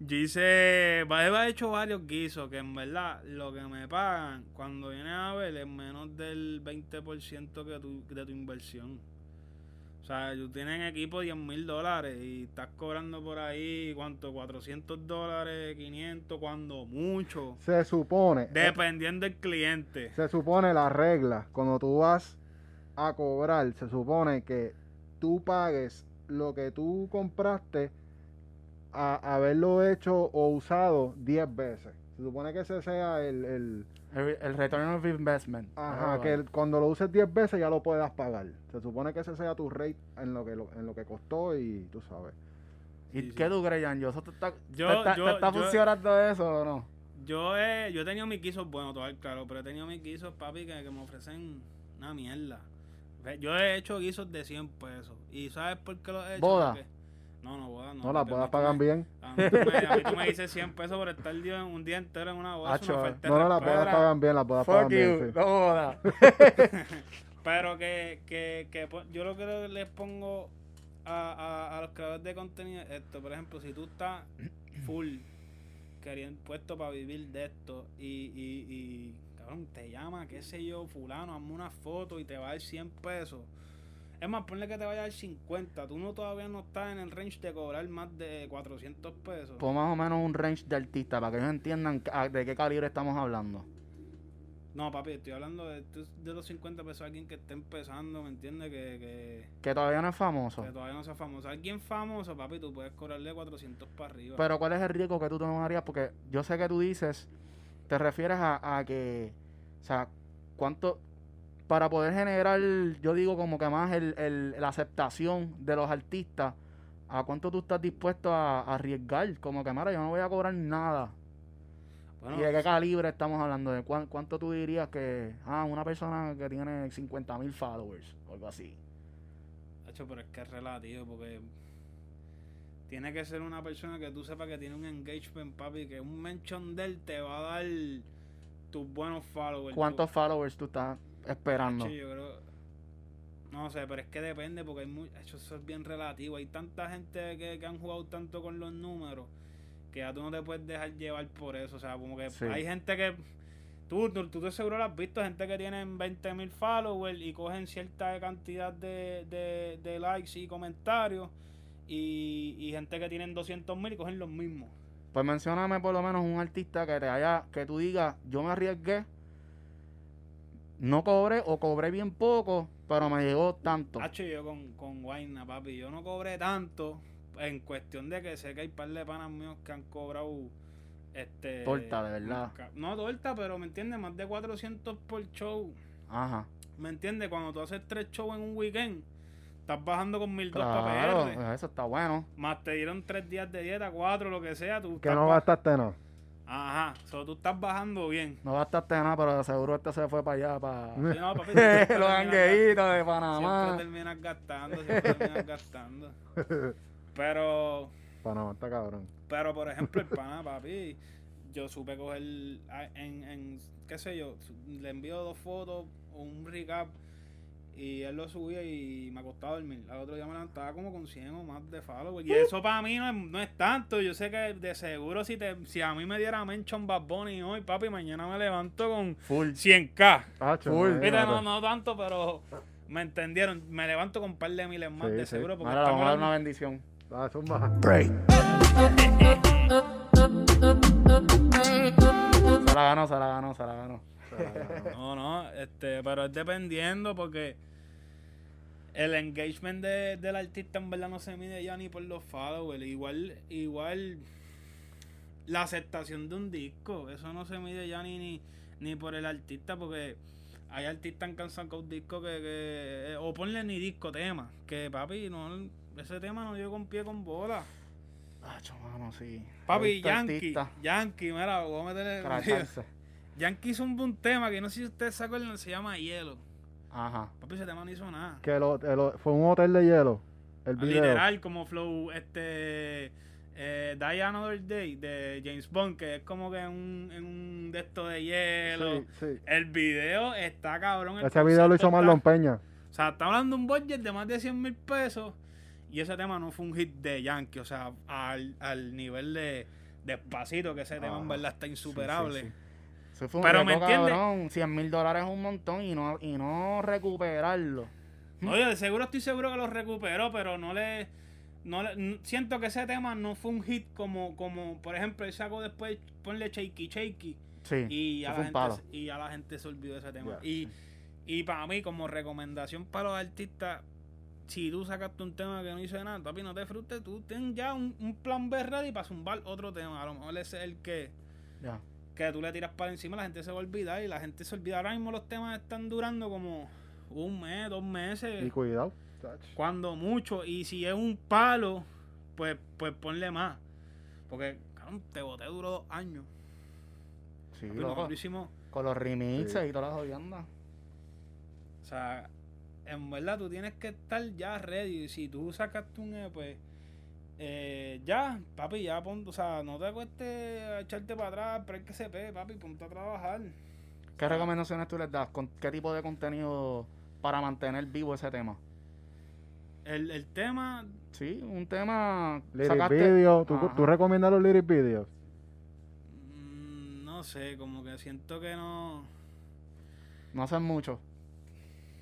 Yo hice. He hecho varios guisos que en verdad lo que me pagan cuando viene a ver es menos del 20% que tu, de tu inversión. O sea, tú tienes equipo 10 mil dólares y estás cobrando por ahí, ¿cuánto? 400 dólares, 500, cuando mucho. Se supone. eh, Dependiendo del cliente. Se supone la regla, cuando tú vas a cobrar, se supone que tú pagues lo que tú compraste a haberlo hecho o usado 10 veces. Se supone que ese sea el... el El, el return of investment. ajá, Ah, que el- cuando lo uses 10 veces ya lo puedas pagar. Se supone que ese sea tu rate en lo que, lo- en lo que costó y tú sabes. ¿Y Sí, qué sí. tú crees, Jan? ¿Yo, eso te está, Yo- te está, yo- te está yo- funcionando eso o no? Yo he, yo he tenido mis guisos buenos, todo claro, pero he tenido mis guisos, papi, que, que me ofrecen una mierda. Yo he hecho guisos de 100 pesos. ¿Y sabes por qué los he hecho? Boda. Porque- No, no, bodas no. No, las bodas pagan me- bien. A mí, tú me, a mí tú me dices 100 pesos por estar día- un día entero en una boda. Acho, No, no, las bodas pagan bien, las bodas pagan Fuck bien. you, sí. no. Pero que, que, que po- yo lo que les pongo a, a, a los creadores de contenido es esto. Por ejemplo, si tú estás full queriendo puesto para vivir de esto y, y, y cabrón, te llama, qué sé yo, fulano, hazme una foto y te va a dar 100 pesos. Es más, ponle que te vaya a dar 50. Tú no todavía no estás en el range de cobrar más de 400 pesos. Pon más o menos un range de artista para que ellos entiendan a- de qué calibre estamos hablando. No, papi, estoy hablando de, de los 50 pesos a alguien que esté empezando, ¿me entiendes? Que, que, Que todavía no es famoso. que todavía no sea famoso. Alguien famoso, papi, tú puedes cobrarle 400 para arriba. Pero ¿cuál es el riesgo que tú tomarías? Porque yo sé que tú dices, te refieres a, a que, o sea, cuánto, para poder generar, yo digo como que más el, el- la aceptación de los artistas, ¿a cuánto tú estás dispuesto a, a arriesgar? Como que, mara, yo no voy a cobrar nada. Bueno, ¿Y de qué calibre estamos hablando? ¿De cuán- cuánto tú dirías que, ah, una persona que tiene 50 mil followers o algo así? Hacho, pero es que es relativo porque tiene que ser una persona que tú sepas que tiene un engagement, papi, que un mention de él te va a dar tus buenos followers. ¿Cuántos followers tú estás esperando? Hacho, yo creo... No sé, pero es que depende porque hay muy... Eso es bien relativo. Hay tanta gente que, que han jugado tanto con los números que ya tú no te puedes dejar llevar por eso. O sea, como que Sí. hay gente que... Tú, tú, tú seguro lo has visto, gente que tienen 20 mil followers y cogen cierta cantidad de, de, de likes y comentarios y, y gente que tienen 200 mil y cogen los mismos. Pues mencióname por lo menos un artista que te haya, que tú digas, yo me arriesgué, no cobré o cobré bien poco, pero me llegó tanto. Hacho, yo con, con Guayna, papi, yo no cobré tanto en cuestión de que sé que hay par de panas míos que han cobrado este Torta, de verdad. No torta, pero me entiendes, más de 400 por show. Ajá. ¿Me entiendes? Cuando tú haces tres shows en un weekend, estás bajando con 1200 para Claro, PR. eso está bueno. Más te dieron tres días de dieta, cuatro, lo que sea. Tú Que no gastaste nada. Ajá, so, tú estás bajando bien. No gastaste nada, pero seguro este se fue para allá, para Sí, no, papi, siempre los terminas hangueitos de Siempre Panamá. terminas gastando, siempre terminas gastando. Pero, Panamá está cabrón. pero por ejemplo, el pana, papi, yo supe coger a- en, en, qué sé yo, le envío dos fotos o un recap y él lo subía y me acostaba a dormir. Al otro día me levantaba como con 100 o más de followers. Y eso para mí no es, no es tanto. Yo sé que de seguro si te si a mí me diera mention Bad Bunny hoy, papi, mañana me levanto con Full. 100k. Hacho, Full. imagínate. Viste, no, no tanto, pero me entendieron. Me levanto con un par de miles más Sí, de sí. seguro. Porque Ahora vamos a dar una bendición. Ah, zumba. Se la ganó, se la ganó, se la ganó. No, no, este, pero es dependiendo porque el engagement de, del artista en verdad no se mide ya ni por los followers. Igual, igual la aceptación de un disco, eso no se mide ya ni, ni, ni por el artista porque hay artistas que han sacado discos que, que, eh, o ponle ni disco tema, que papi, no, ese tema no llegó con pie con bola. Ah, mano, sí. Papi, Yankee, artistas Yankee, mira, voy a meterle... Yankee hizo un, un tema que no sé si ustedes se acuerdan, se llama Hielo. Ajá. Papi, ese tema no hizo nada. Que lo, o- fue un hotel de hielo. El video. Literal, como Flow, este. Eh, Die Another Day de James Bond, que es como que en un, un de esto de hielo. Sí, sí. El video está cabrón. el Ese video lo hizo Marlon Peña. O sea, está hablando de un budget de más de 100 mil pesos. Y ese tema no fue un hit de Yankee. O sea, al, al nivel de despacito, que ese tema en Ajá. verdad está insuperable. Sí. Eso fue un Pero reto, me entiende- cabrón. 100 mil dólares es un montón y no, y no recuperarlo. Oye, de seguro estoy seguro que lo recuperó, pero no le. No le- siento que ese tema no fue un hit como, como por ejemplo, él sacó después, ponle Shaky Shaky. Sí. Y a, la palo. gente, y a la gente se olvidó de ese tema. Y, y para mí, como recomendación para los artistas, si tú sacaste un tema que no hizo nada, papi, no te frustres, tú ten ya un, un plan B ready para zumbar otro tema. A lo mejor ese es el que, Ya. Que tú le tiras para encima, la gente se va a olvidar y la gente se olvida. Ahora mismo los temas están durando como un mes, dos meses. Y cuidado. Cuando mucho. Y si es un palo, pues, pues ponle más. Porque, cabrón, te boté duro dos años. Sí, Papi, loco. nosotros hicimos. Con los remixes Sí. y todas las jodiendas. O sea, en verdad tú tienes que estar ya ready. Si tú sacaste un EP Eh, ya, papi, ya ponte, o sea, no te cueste echarte para atrás, pero hay que se pe, papi, ponte a trabajar. ¿Qué recomendaciones tú les das? ¿Con ¿Qué tipo de contenido para mantener vivo ese tema? El, el tema, Sí, un tema... Lyric sacaste- video. ¿Tú, Ajá. ¿Tú recomiendas los lyric videos? mm, no sé, como que siento que no... No hacen mucho.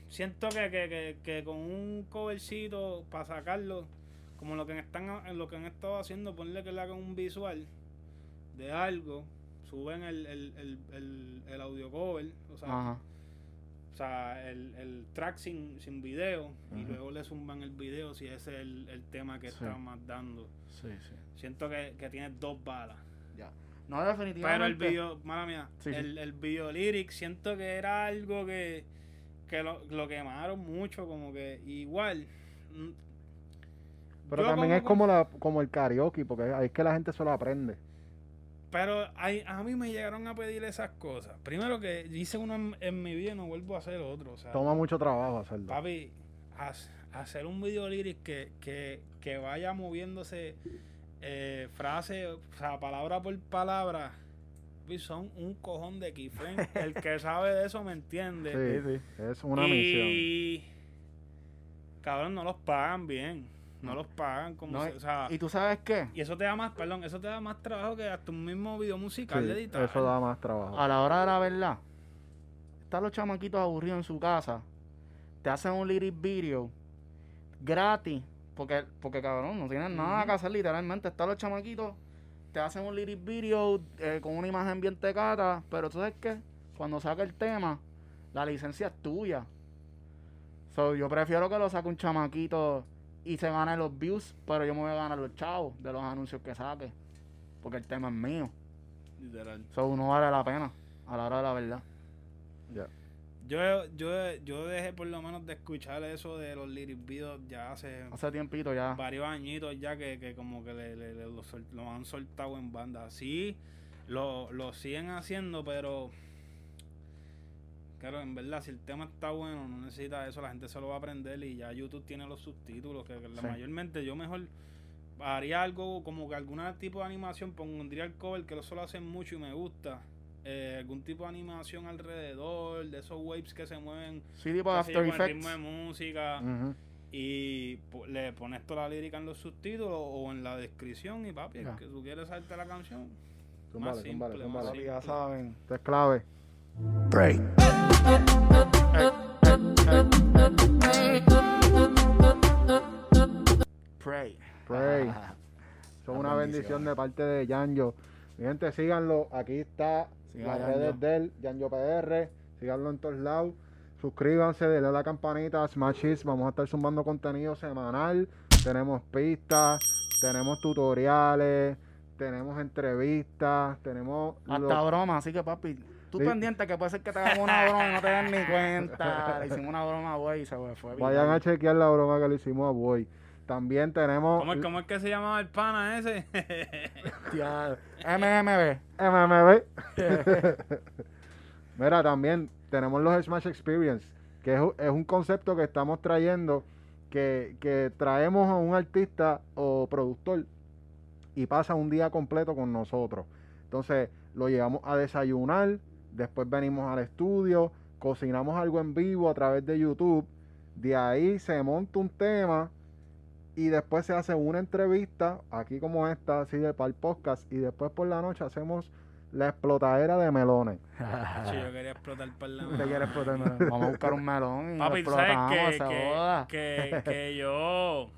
Siento que, que, que, que con un covercito para sacarlo, como lo que están en lo que han estado haciendo, ponle que le hagan un visual de algo, suben el, el, el, el, el audio cover, o sea, Ajá. o sea el, el track sin, sin video, y luego le zumban el video si ese es el, el tema que Sí. está más dando. Sí, sí. Siento que, que tiene dos balas. Ya. No, definitivamente. Pero el video, mala mía, Sí, sí. el, el video lyric siento que era algo que, que lo, lo quemaron mucho, como que igual. Pero yo también es como, la, como el karaoke, porque ahí es que la gente se lo aprende. Pero hay- a mí me llegaron a pedir esas cosas. Primero que hice uno en, en mi vida y no vuelvo a hacer otro. O sea, Toma mucho trabajo hacerlo. papi, haz- hacer un video lyric que, que, que vaya moviéndose eh, frase, o sea, palabra por palabra. papi, Son un cojón de keyframe. El que sabe de eso me entiende. Sí, sí, es una misión. y cabrón, no los pagan bien. No los pagan como No, se- o sea, ¿Y tú sabes qué? y eso te da más, perdón, eso te da más trabajo que hasta un mismo video musical Sí, de editar. eso da más trabajo. A la hora de la verdad, están los chamaquitos aburridos en su casa, te hacen un lyric video gratis, porque, porque cabrón, no tienen nada que hacer literalmente. Están los chamaquitos, te hacen un lyric video eh, con una imagen bien tecata, pero tú sabes qué, cuando saca el tema, la licencia es tuya. So, yo prefiero que lo saque un chamaquito y se gane los views, pero yo me voy a ganar los chavos de los anuncios que saque, porque el tema es mío. Literal. So, no vale la pena a la hora de la verdad. Ya. Yo, yo, yo dejé por lo menos de escuchar eso de los lyric videos ya hace Hace tiempito ya. varios añitos ya que, que como que le, le- le- lo, sol- lo han soltado en banda. Sí, lo, lo siguen haciendo, pero claro, en verdad, si el tema está bueno, no necesita eso, la gente se lo va a aprender y ya YouTube tiene los subtítulos, que, que la Sí. mayormente yo mejor haría algo como que algún tipo de animación, pondría el cover que lo hacen mucho y me gusta. eh, algún tipo de animación alrededor, de esos waves que se mueven Sí, tipo After con el ritmo de Effects. música y po- le pones toda la lírica en los subtítulos o en la descripción y papi, que tú quieres saltar la canción. Zúmbale, Más simple, zúmbale. más Papi, ya saben. Es clave. Break. Pray. Pray. Ah, Son una bendición de parte de Yanjo. Mi gente, síganlo. Aquí está las redes de él, Yanjo PR. Síganlo en todos lados. Suscríbanse, denle a la campanita, smash hits. Vamos a estar sumando contenido semanal. Tenemos pistas, tenemos tutoriales, tenemos entrevistas, tenemos... Hasta lo- broma, así que papi, tú Sí. pendiente que puede ser que te hagamos una broma y no te den ni cuenta. Le hicimos una broma, güey, y se fue. Vayan a chequear la broma que le hicimos a Boy. También tenemos ¿Cómo es, cómo es que se llamaba el pana ese? MMB. MMB. Mira, también tenemos los Smash Experience, que es, es un concepto que estamos trayendo, que, que traemos a un artista o productor y pasa un día completo con nosotros. Entonces, lo llevamos a desayunar, después venimos al estudio, cocinamos algo en vivo a través de YouTube, de ahí se monta un tema y después se hace una entrevista, aquí como esta, así de para el podcast, y después por la noche hacemos la explotadera de melones. Sí, yo quería explotar para ¿Te quieres explotar, melón? Vamos a buscar un melón y Papi, lo tú sabes explotamos, que, que, joda. que, que yo.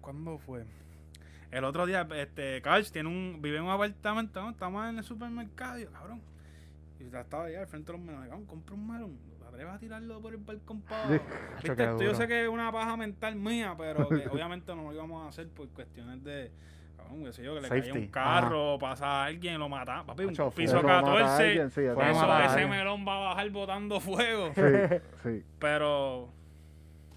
¿Cuándo fue? El otro día, este, Carl tiene un, vive en un apartamento, ¿no? estamos en el supermercado, y yo, cabrón. Y ya estaba allá al frente de los melones, cabrón, compra un melón. ¿Te atreves a tirarlo por el balcón para abajo? Viste, esto yo sé que es una paja mental mía, pero que obviamente no lo íbamos a hacer por cuestiones de. Cabrón, qué sé yo, que le caía Safety. un carro, pasa a alguien y lo mata. Papi, un piso Eso mata a 14. alguien, sí, eso Fue eso, matar a ese melón va a bajar botando fuego. Sí, sí. Pero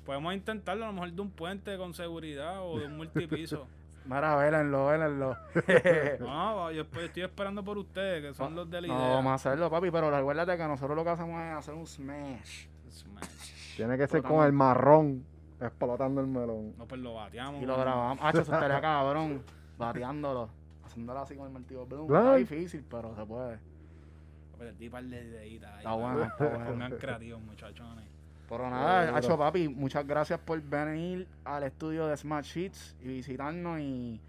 podemos intentarlo a lo mejor de un puente con seguridad o de un multipiso. Mira, vélenlo, vélenlo. no, yo estoy esperando por ustedes, que son los de la idea. no, vamos a hacerlo, papi, pero recuérdate que nosotros lo que hacemos es hacer un smash. Smash. Tiene que ser con el marrón. Explotando el melón. No, pues lo bateamos. Y lo grabamos. Ah, eso estaría cabrón. Bateándolo. Haciéndolo así con el martillo. Blum. Claro. Está difícil, pero se puede. Perdí par de deditas ahí. Está bueno, está bueno. Pongan creativos, muchachones. Pero nada. Hacho Papi, muchas gracias por venir al estudio de Smart Sheets y visitarnos. Y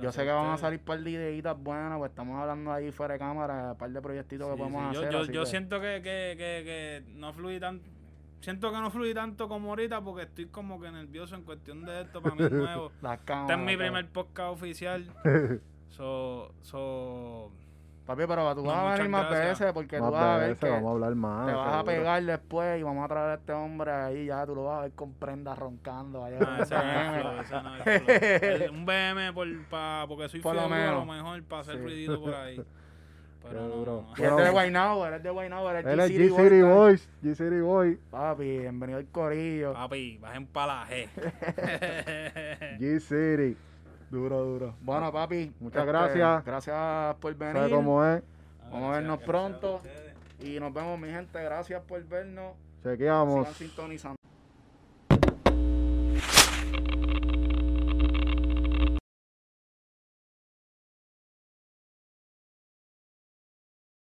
yo sé que van a salir un par de ideitas buenas, pues estamos hablando ahí fuera de cámara, un par de proyectitos que podemos sí, yo- hacer. Yo, así yo que- siento que, que, que, que no fluí tan. Siento que no fluí tanto como ahorita porque estoy como que nervioso en cuestión de esto. Para mí es nuevo. Las cámaras. Este es mi primer podcast oficial. So, so, Papi, pero tú No, vas a venir más gracias. veces porque tú vas a ver veces, que vamos a hablar más. te vas a pegar después y vamos a traer a este hombre ahí, ya tú lo vas a ver con prendas roncando. allá no, ese no es flow, ese no es. El- Un BM por, pa, porque soy Por lo a lo mejor para hacer Sí. ruidito por ahí. Pero no, duro. no, no. Y este de Bueno. Guaynabo, eres de Guaynabo, eres Él es G-City G City Boy. Boys. G City Boy. Papi, bienvenido al corillo. Papi, bajen para la G. G City. Duro, duro. Bueno, papi. Muchas este, gracias. Gracias por venir. ¿Sabes cómo es? Vamos a vernos pronto. Y nos vemos, mi gente. Gracias por vernos. Chequeamos. Sigan sintonizando.